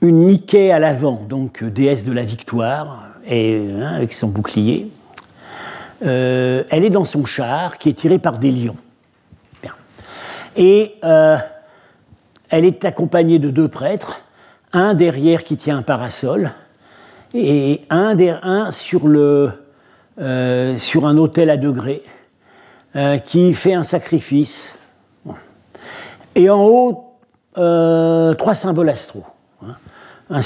une Nike à l'avant, donc euh, déesse de la victoire, et, hein, avec son bouclier. Euh, elle est dans son char qui est tiré par des lions. Et euh, elle est accompagnée de deux prêtres, un derrière qui tient un parasol, et un, sur, sur un autel à degrés qui fait un sacrifice. Et en haut, trois symboles astraux un,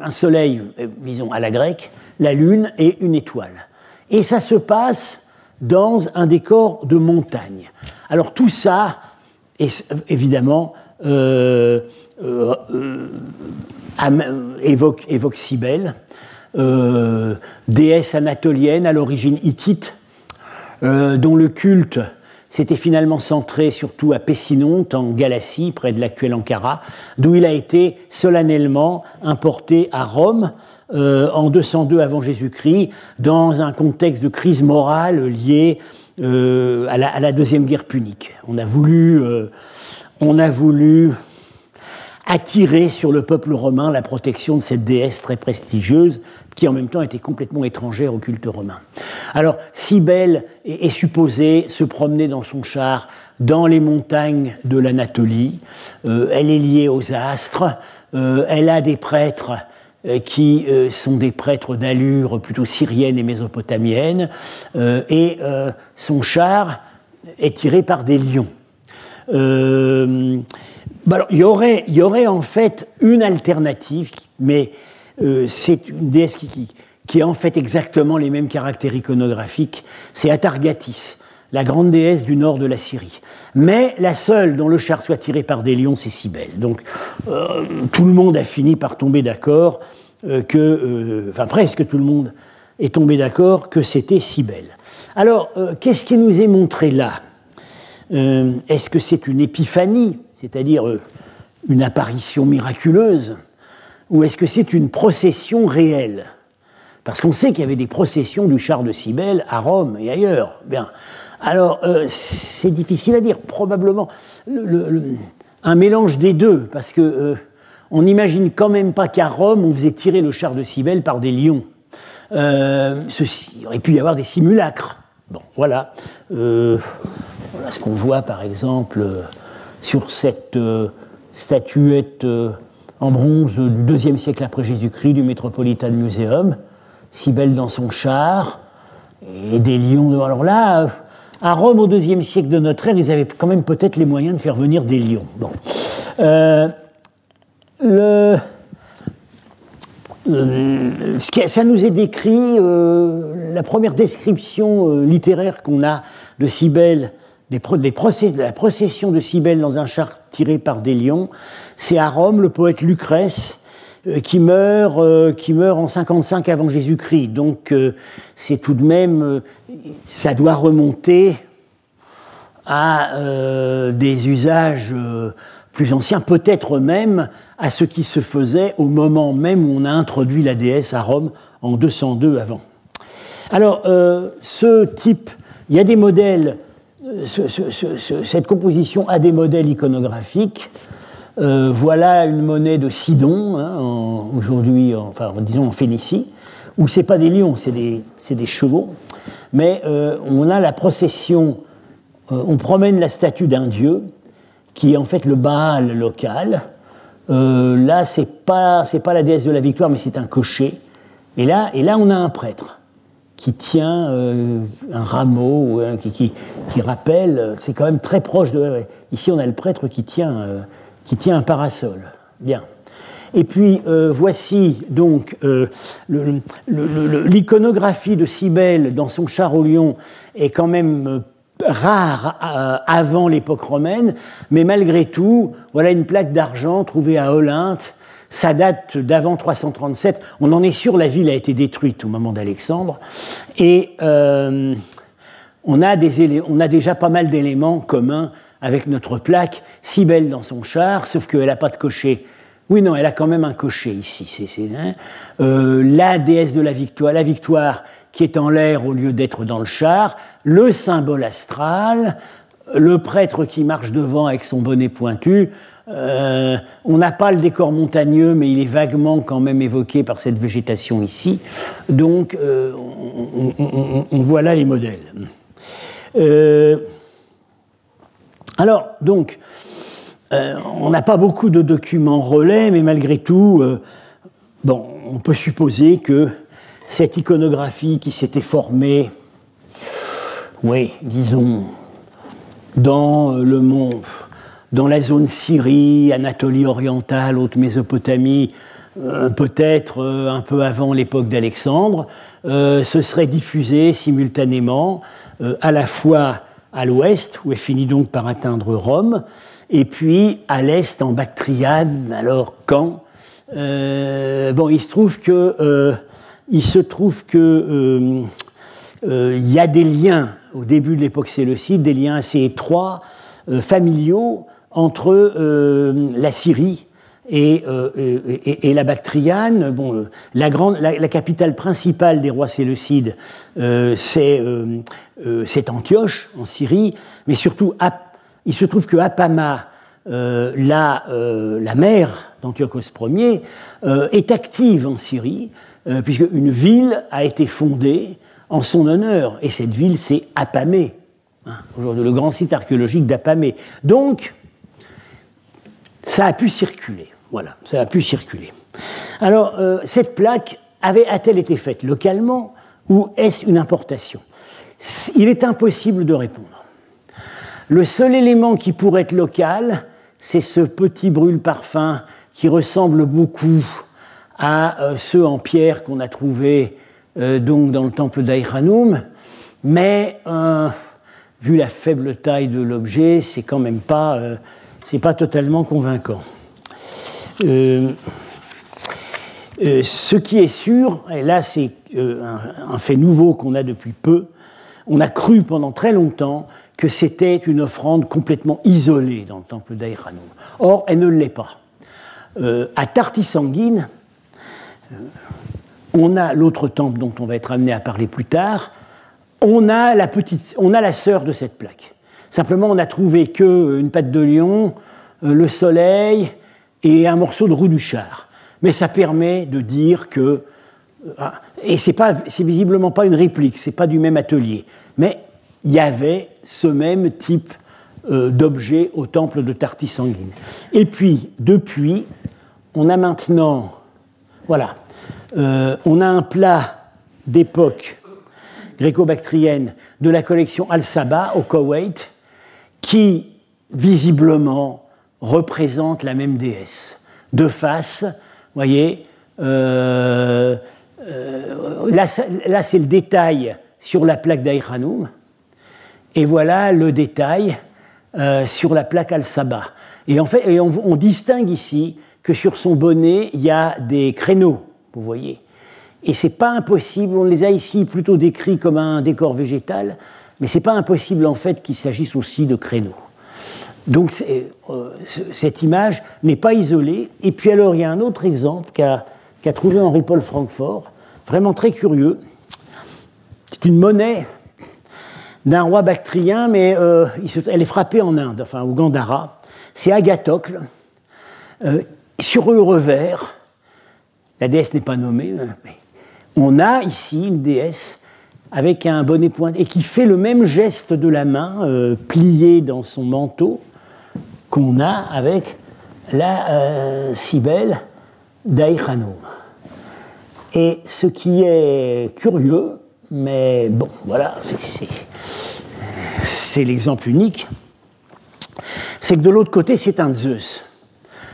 un soleil, euh, disons à la grecque, la lune et une étoile. Et ça se passe dans un décor de montagne. Alors tout ça, est, évidemment, euh, euh, évoque, évoque Cybèle, déesse anatolienne à l'origine hittite, dont le culte s'était finalement centré surtout à Pessinonte, en Galatie, près de l'actuel Ankara, d'où il a été solennellement importé à Rome euh, en 202 avant Jésus-Christ, dans un contexte de crise morale liée euh, à, la, Deuxième Guerre punique. On a voulu, euh, on a voulu attirer sur le peuple romain la protection de cette déesse très prestigieuse, qui en même temps était complètement étrangère au culte romain. Alors, Cybèle est, supposée se promener dans son char dans les montagnes de l'Anatolie. Euh, elle est liée aux astres. Euh, elle a des prêtres euh, qui sont des prêtres d'allure plutôt syrienne et mésopotamienne. et son char est tiré par des lions. Bah il, y aurait, en fait une alternative, mais euh, c'est une déesse qui, qui, a en fait exactement les mêmes caractères iconographiques, c'est Atargatis, la grande déesse du nord de la Syrie. Mais la seule dont le char soit tiré par des lions, c'est Cybèle. Donc euh, tout le monde a fini par tomber d'accord euh, que, enfin presque tout le monde est tombé d'accord que c'était Cybèle. Alors, qu'est-ce qui nous est montré là? Est-ce que c'est une épiphanie? C'est-à-dire euh, une apparition miraculeuse, ou est-ce que c'est une procession réelle? Parce qu'on sait qu'il y avait des processions du char de Cybèle à Rome et ailleurs. Bien. Alors, euh, c'est difficile à dire. Probablement un mélange des deux, parce que euh, on n'imagine quand même pas qu'à Rome, on faisait tirer le char de Cybèle par des lions. il aurait pu y avoir des simulacres. Bon, voilà. voilà ce qu'on voit, par exemple sur cette euh, statuette euh, en bronze du IIe siècle après Jésus-Christ du Metropolitan Museum, si belle dans son char, et des lions. Alors là, à Rome au IIe siècle de notre ère, ils avaient quand même peut-être les moyens de faire venir des lions. Bon. Euh, ça nous est décrit, la première description littéraire qu'on a de Cybèle la procession de Cybèle dans un char tiré par des lions, c'est à Rome le poète Lucrèce euh, qui meurt, euh, qui meurt en 55 avant Jésus-Christ. Donc euh, c'est tout de même, ça doit remonter à des usages plus anciens, peut-être même à ce qui se faisait au moment même où on a introduit la déesse à Rome en 202 avant. Alors ce type, il y a des modèles cette composition a des modèles iconographiques. Euh, voilà une monnaie de Sidon, hein, aujourd'hui, enfin disons en Phénicie, où c'est pas des lions, c'est des, des, chevaux, mais euh, on a la procession, euh, on promène la statue d'un dieu qui est en fait le Baal local. là, c'est pas c'est pas la déesse de la victoire, mais c'est un cocher. Et là, et là, on a un prêtre qui tient euh, un rameau, qui, qui, qui, rappelle, c'est quand même très proche de... Ici, on a le prêtre qui tient, euh, qui tient un parasol. Bien. Et puis, euh, voici donc l'iconographie de Cybèle dans son char au lion est quand même rare avant l'époque romaine, mais malgré tout, voilà une plaque d'argent trouvée à Olympe ça date d'avant 337. On en est sûr, la ville a été détruite au moment d'Alexandre. Et euh, on, a des on a déjà pas mal d'éléments communs avec notre plaque, si belle dans son char, sauf qu'elle n'a pas de cocher. Oui, non, elle a quand même un cocher ici. C'est, hein. la déesse de la victoire, la victoire qui est en l'air au lieu d'être dans le char, le symbole astral, le prêtre qui marche devant avec son bonnet pointu. Euh, on n'a pas le décor montagneux, mais il est vaguement quand même évoqué par cette végétation ici. Donc, euh, on, voit là les modèles. Euh, alors, donc, on n'a pas beaucoup de documents relais, mais malgré tout, on peut supposer que cette iconographie qui s'était formée, oui, disons, dans le monde dans la zone Syrie, Anatolie orientale, haute Mésopotamie, euh, peut-être euh, un peu avant l'époque d'Alexandre, euh, se serait diffusé simultanément à la fois à l'ouest, où elle finit donc par atteindre Rome, et puis à l'est en Bactriane, alors quand? Bon, il se trouve que il se trouve que il y a des liens au début de l'époque séleucide, des liens assez étroits, familiaux, entre euh, la Syrie euh, et, et, la Bactriane. Bon, euh, la, grande, la, capitale principale des rois séleucides, c'est Antioche, en Syrie, mais surtout, il se trouve que Apama, la, la, mère d'Antiochos Ier est active en Syrie, puisque une ville a été fondée en son honneur, et cette ville c'est Apamée, hein, aujourd'hui le grand site archéologique d'Apamée. Donc, ça a pu circuler. Voilà, ça a pu circuler. Alors, cette plaque avait, a-t-elle été faite localement ou est-ce une importation? Il est impossible de répondre. Le seul élément qui pourrait être local, c'est ce petit brûle-parfum qui ressemble beaucoup à euh, ceux en pierre qu'on a trouvés euh, donc dans le temple d'Aïranoum, mais euh, vu la faible taille de l'objet, c'est quand même pas, c'est pas totalement convaincant. Euh, ce qui est sûr, et là c'est euh, un, fait nouveau qu'on a depuis peu, on a cru pendant très longtemps que c'était une offrande complètement isolée dans le temple d'Aïranoum. Or, elle ne l'est pas. Euh, à Tartisanguine, on a l'autre temple dont on va être amené à parler plus tard, on a la, petite, on a la sœur de cette plaque. Simplement, on n'a trouvé qu'une patte de lion, le soleil et un morceau de roue du char mais ça permet de dire que euh, et c'est pas visiblement pas une réplique, c'est pas du même atelier, mais il y avait ce même type euh, d'objet au temple de Tartisanguine. Et puis depuis, on a maintenant voilà, euh, on a un plat d'époque gréco-bactrienne de la collection Al-Saba au Koweït qui visiblement représente la même déesse de face voyez, euh, euh, là, c'est le détail sur la plaque d'Aïranoum, et voilà le détail euh, sur la plaque Al-Saba. Et en fait, et on, distingue ici que sur son bonnet, il y a des créneaux, vous voyez. Et c'est pas impossible, on les a ici plutôt décrits comme un décor végétal, mais c'est pas impossible en fait qu'il s'agisse aussi de créneaux. Donc euh, cette image n'est pas isolée. Et puis alors il y a un autre exemple qu'a trouvé Henri-Paul Francfort, vraiment très curieux. C'est une monnaie d'un roi bactrien, mais euh, elle est frappée en Inde, enfin au Gandhara. C'est Agathocle. Euh, sur le revers, la déesse n'est pas nommée, mais on a ici une déesse avec un bonnet pointé et qui fait le même geste de la main pliée dans son manteau qu'on a avec la euh, Cybèle Et ce qui est curieux, mais bon, voilà, c'est l'exemple unique, c'est que de l'autre côté, c'est un Zeus.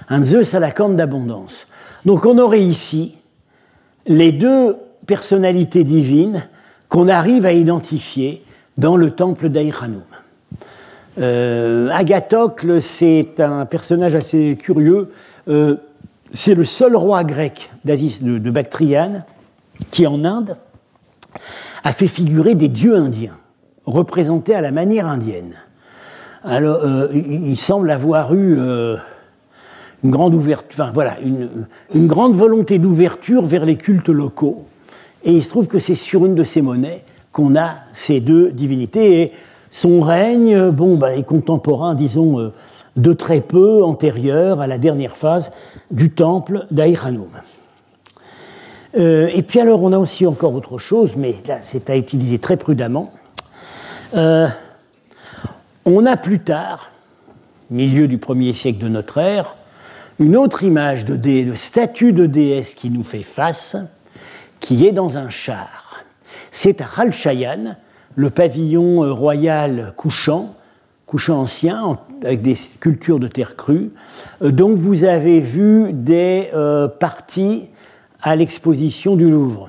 Un Zeus à la corne d'abondance. Donc on aurait ici les deux personnalités divines qu'on arrive à identifier dans le temple d'Aïranoum. Euh, Agathocle, c'est un personnage assez curieux. Euh, c'est le seul roi grec d'Asie de, Bactriane qui, en Inde, a fait figurer des dieux indiens, représentés à la manière indienne. Alors, euh, il, semble avoir eu une grande ouverture, voilà, une grande volonté d'ouverture vers les cultes locaux. Et il se trouve que c'est sur une de ces monnaies qu'on a ces deux divinités. Et son règne bon, bah, est contemporain, disons, euh, de très peu antérieur à la dernière phase du temple d'Aïranoum. Euh, et puis alors, on a aussi encore autre chose, mais là, c'est à utiliser très prudemment. Euh, on a plus tard, milieu du premier siècle de notre ère, une autre image de, de statue de déesse qui nous fait face, qui est dans un char. C'est à Ralchayan, le pavillon euh, royal couchant, couchant ancien, avec des sculptures de terre crue, euh, dont vous avez vu des euh, parties à l'exposition du Louvre.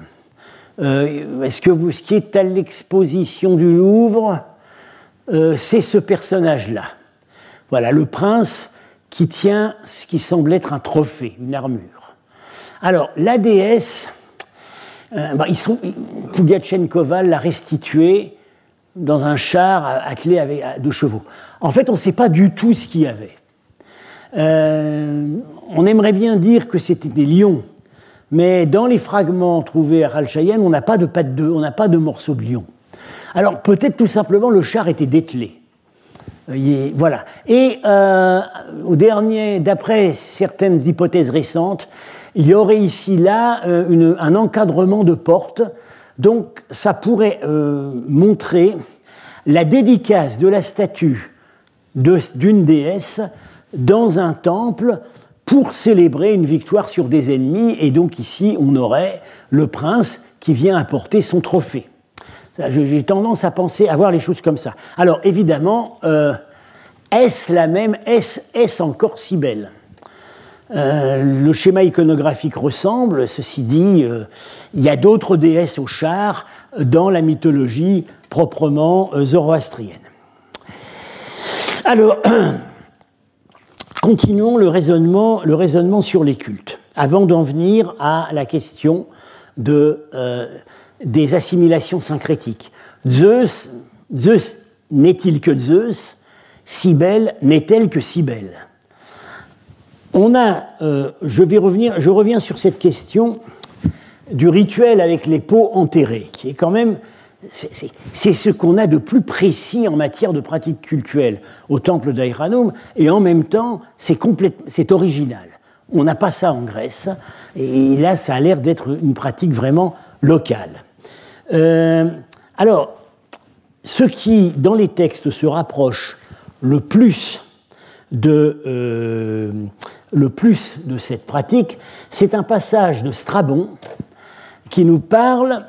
Est-ce que vous, ce qui est à l'exposition du Louvre, c'est ce personnage-là. Voilà, le prince qui tient ce qui semble être un trophée, une armure. Alors, la déesse, euh, bah, l'a restitué dans un char attelé avec deux chevaux. En fait, on ne sait pas du tout ce qu'il y avait. Euh, on aimerait bien dire que c'était des lions, mais dans les fragments trouvés à Ralchayen, on n'a pas de pattes de, on n'a pas de morceaux de lion. Alors peut-être tout simplement le char était dételé. voilà. Et au dernier, d'après certaines hypothèses récentes, il y aurait ici là un encadrement de portes. Donc ça pourrait montrer la dédicace de la statue d'une déesse dans un temple pour célébrer une victoire sur des ennemis. Et donc ici, on aurait le prince qui vient apporter son trophée. J'ai tendance à penser, à voir les choses comme ça. Alors évidemment, euh, est-ce la même, est-ce encore si belle? euh, le schéma iconographique ressemble, ceci dit, euh, il y a d'autres déesses au char dans la mythologie proprement zoroastrienne. Alors, continuons le raisonnement, sur les cultes, avant d'en venir à la question de, euh, des assimilations syncrétiques. Zeus, Zeus n'est-il que Zeus? Cybèle n'est-elle que Cybèle On a, euh, je vais revenir, je reviens sur cette question du rituel avec les peaux enterrées, qui est quand même c'est ce qu'on a de plus précis en matière de pratique cultuelle au temple d'Aïranoum, et en même temps, c'est original. On n'a pas ça en Grèce, et là, ça a l'air d'être une pratique vraiment locale. Euh, alors, ce qui, dans les textes, se rapproche le plus de, euh, le plus de cette pratique, c'est un passage de Strabon qui nous parle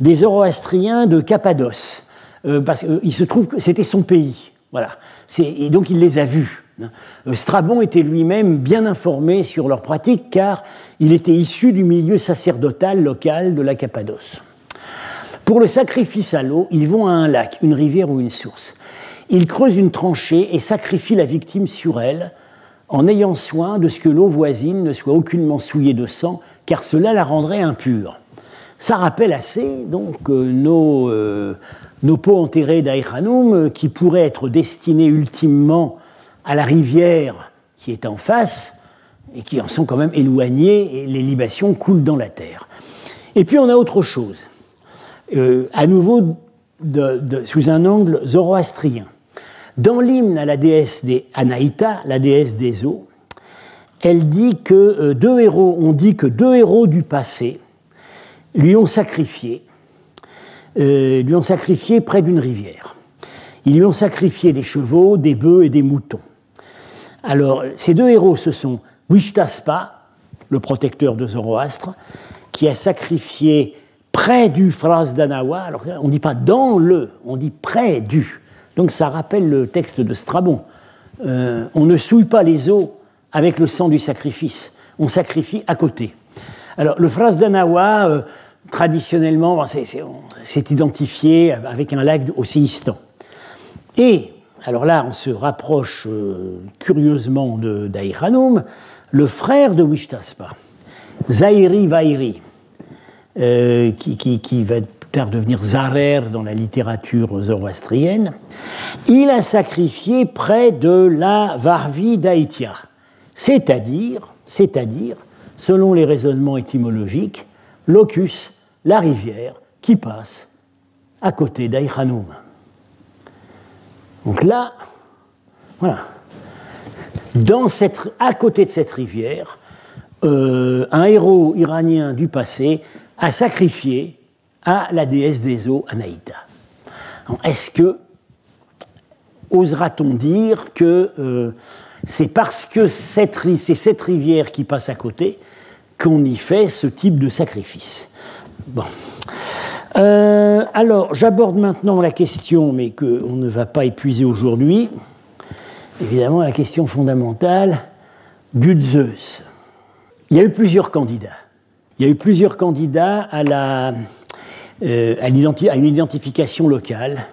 des Zoroastriens de Cappadoce, euh, parce qu'il euh, se trouve que c'était son pays. Voilà. Et donc il les a vus. Euh, Strabon était lui-même bien informé sur leurs pratiques car il était issu du milieu sacerdotal local de la Cappadoce. Pour le sacrifice à l'eau, ils vont à un lac, une rivière ou une source. Ils creusent une tranchée et sacrifient la victime sur elle en ayant soin de ce que l'eau voisine ne soit aucunement souillée de sang car cela la rendrait impure. Ça rappelle assez donc euh, nos, euh, nos pots enterrés d'Aïchanoum euh, qui pourraient être destinés ultimement à la rivière qui est en face et qui en sont quand même éloignés et les libations coulent dans la terre. Et puis on a autre chose, à nouveau sous un angle zoroastrien. Dans l'hymne à la déesse des Anaïta, la déesse des eaux, elle dit que deux héros, on dit que deux héros du passé, lui ont sacrifié, euh, lui ont sacrifié près d'une rivière. Ils lui ont sacrifié des chevaux, des bœufs et des moutons. Alors, ces deux héros, ce sont Wishtaspa, le protecteur de Zoroastre, qui a sacrifié près du Phras d'Anawa. Alors, on ne dit pas dans le, on dit près du. Donc, ça rappelle le texte de Strabon. Euh, on ne souille pas les os avec le sang du sacrifice. On sacrifie à côté. Alors, le Phras d'Anawa, euh, traditionnellement, c'est identifié avec un lac au Séistan. Et, alors là, on se rapproche euh, curieusement d'Aïranoum, le frère de Wishtaspa, Zairi Vairi, euh, qui, va plus tard devenir Zarer dans la littérature zoroastrienne, il a sacrifié près de la Varvi d'Aïtia, c'est-à-dire, c'est-à-dire, selon les raisonnements étymologiques, locus la rivière qui passe à côté d'Aïchanoum. Donc là, voilà. À côté de cette rivière, euh, un héros iranien du passé a sacrifié à la déesse des eaux, Anaïta. Est-ce que osera-t-on dire que euh, c'est parce que c'est cette rivière qui passe à côté qu'on y fait ce type de sacrifice? Bon. Euh, alors, j'aborde maintenant la question, mais qu'on ne va pas épuiser aujourd'hui. Évidemment, la question fondamentale du Zeus. Il y a eu plusieurs candidats. Il y a eu plusieurs candidats à, la, à, une identification locale.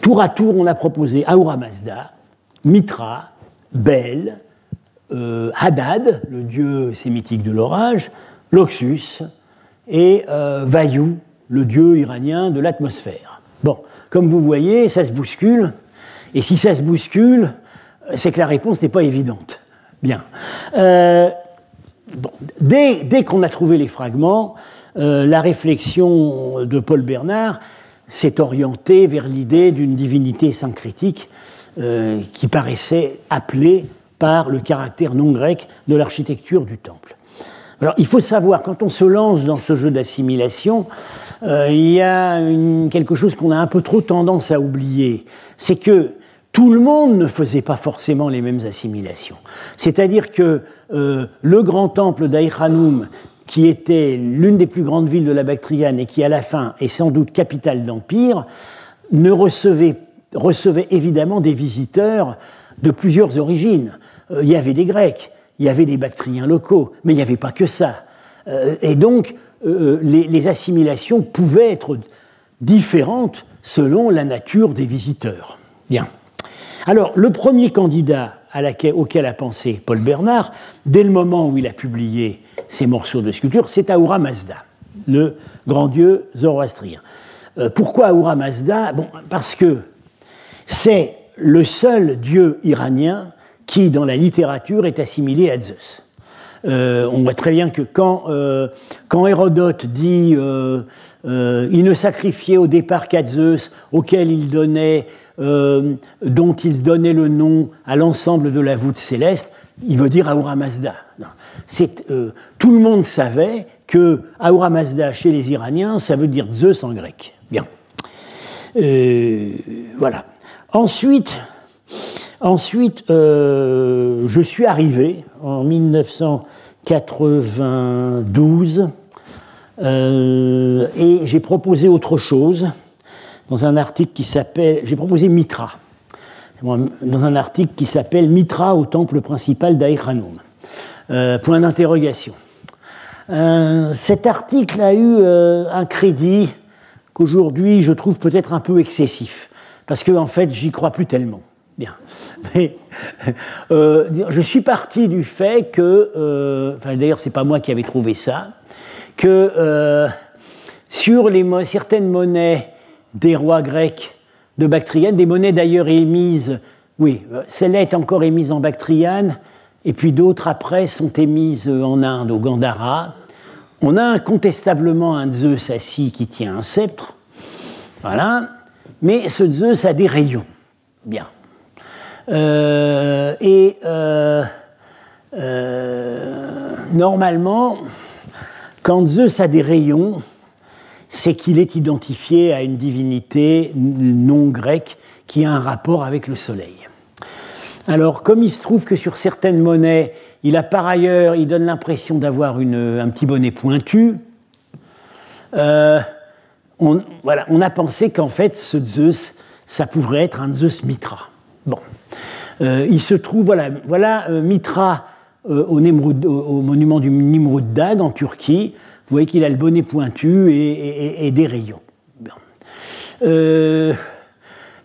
Tour à tour, on a proposé Ahura Mazda, Mitra, Bel, euh, Hadad, le dieu sémitique de l'orage, Loxus, et euh, Vayu, le dieu iranien de l'atmosphère. Bon, comme vous voyez, ça se bouscule, et si ça se bouscule, c'est que la réponse n'est pas évidente. Bien. Euh, dès, qu'on a trouvé les fragments, euh, la réflexion de Paul Bernard s'est orientée vers l'idée d'une divinité syncrétique qui paraissait appelé par le caractère non grec de l'architecture du temple. Alors il faut savoir, quand on se lance dans ce jeu d'assimilation, euh, il y a quelque chose qu'on a un peu trop tendance à oublier, c'est que tout le monde ne faisait pas forcément les mêmes assimilations. C'est-à-dire que euh, le grand temple d'Aïchanoum, qui était l'une des plus grandes villes de la Bactriane et qui à la fin est sans doute capitale d'empire, ne recevait, recevait évidemment des visiteurs de plusieurs origines. Euh, il y avait des Grecs, il y avait des Bactriens locaux, mais il n'y avait pas que ça. Euh, et donc, euh, les, assimilations pouvaient être différentes selon la nature des visiteurs. Bien. Alors, le premier candidat auquel a pensé Paul Bernard, dès le moment où il a publié ses morceaux de sculpture, c'est Ahura Mazda, le grand dieu zoroastrien. pourquoi Ahura Mazda? Bon, Parce que c'est le seul dieu iranien qui, dans la littérature, est assimilé à Zeus. Euh, on voit très bien que quand, euh, quand Hérodote dit euh, il ne sacrifiait au départ qu'à Zeus, auquel il donnait, dont il donnait le nom à l'ensemble de la voûte céleste, il veut dire Ahura Mazda. Tout le monde savait que Ahura Mazda chez les Iraniens, ça veut dire Zeus en grec. Bien. voilà. Ensuite, ensuite euh, je suis arrivé en 1992 euh, et j'ai proposé autre chose dans un article qui s'appelle. J'ai proposé Mitra, dans un article qui s'appelle Mitra au temple principal d'Aïchanoum. Euh, point d'interrogation. cet article a eu un crédit qu'aujourd'hui je trouve peut-être un peu excessif parce que en fait, j'y crois plus tellement. Bien. Mais euh, je suis parti du fait que, euh, d'ailleurs, c'est pas moi qui avais trouvé ça, que euh, sur certaines monnaies des rois grecs de Bactriane, des monnaies d'ailleurs émises, oui, celle-là est encore émise en Bactriane, et puis d'autres après sont émises en Inde, au Gandhara. On a incontestablement un Zeus assis qui tient un sceptre, voilà, mais ce Zeus a des rayons. Bien. Euh, et euh, euh, normalement, quand Zeus a des rayons, c'est qu'il est identifié à une divinité non grecque qui a un rapport avec le soleil. Alors, comme il se trouve que sur certaines monnaies, il a par ailleurs, il donne l'impression d'avoir un petit bonnet pointu, on, voilà, on a pensé qu'en fait, ce Zeus, ça pourrait être un Zeus Mitra. Bon. Euh, il se trouve, voilà, voilà euh, Mitra euh, au, monument du Nimrud Dag en Turquie. Vous voyez qu'il a le bonnet pointu et, des rayons.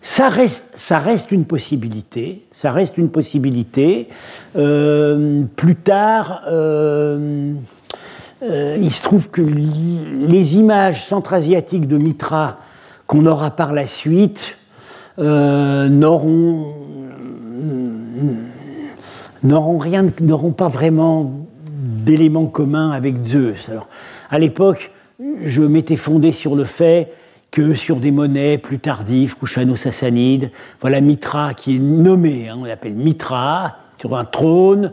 Ça, reste, ça reste une possibilité. Ça reste une possibilité. plus tard, euh, il se trouve que les images centra-asiatiques de Mitra qu'on aura par la suite euh, n'auront rien, n'auront pas vraiment d'éléments communs avec Zeus. Alors, à l'époque, je m'étais fondé sur le fait que sur des monnaies plus tardives, Kushano-Sassanides, voilà Mitra qui est nommé, hein, on l'appelle Mitra, sur un trône,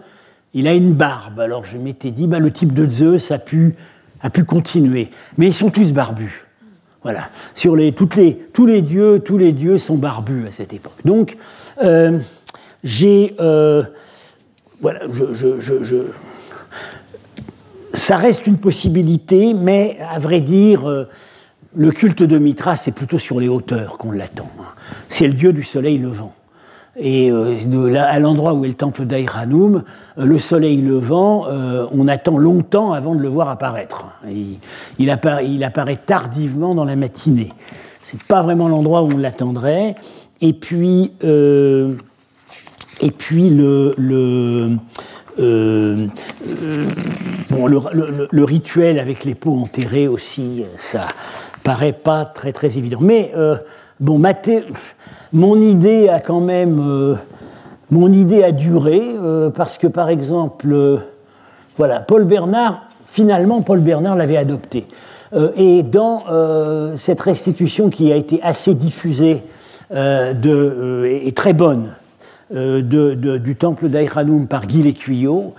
il a une barbe. Alors je m'étais dit, bah, le type de Zeus a pu, a pu continuer. Mais ils sont tous barbus. Voilà. Sur les, toutes les, tous les dieux, tous les dieux sont barbus à cette époque. Donc, euh, j'ai. Euh, voilà, je, ça reste une possibilité, mais à vrai dire, euh, le culte de Mitra, c'est plutôt sur les hauteurs qu'on l'attend. C'est le dieu du soleil levant. Et euh, à l'endroit où est le temple d'Aïranoum, euh, le soleil levant, euh, on attend longtemps avant de le voir apparaître. Il, apparaît, tardivement dans la matinée. Ce n'est pas vraiment l'endroit où on l'attendrait. Et puis, et puis le, le, le, rituel avec les peaux enterrées aussi, ça paraît pas très très évident. Mais bon, Mathé mon idée a quand même, euh, mon idée a duré euh, parce que par exemple, euh, voilà, Paul Bernard, finalement, Paul Bernard l'avait adopté. et dans cette restitution qui a été assez diffusée de, est très bonne du temple d'Aïranoum par Guy Lécuyot,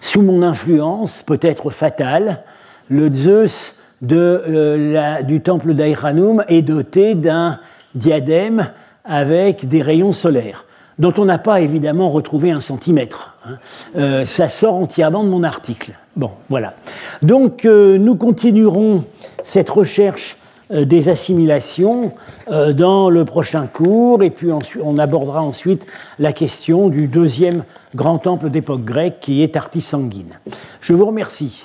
sous mon influence, peut-être fatale, le Zeus de, du temple d'Aïranoum est doté d'un diadème avec des rayons solaires, dont on n'a pas évidemment retrouvé un centimètre. Hein. Euh, ça sort entièrement de mon article. Bon, voilà. Donc, euh, nous continuerons cette recherche euh, des assimilations dans le prochain cours, et puis on abordera ensuite la question du deuxième grand temple d'époque grecque qui est Artis Sanguine. Je vous remercie.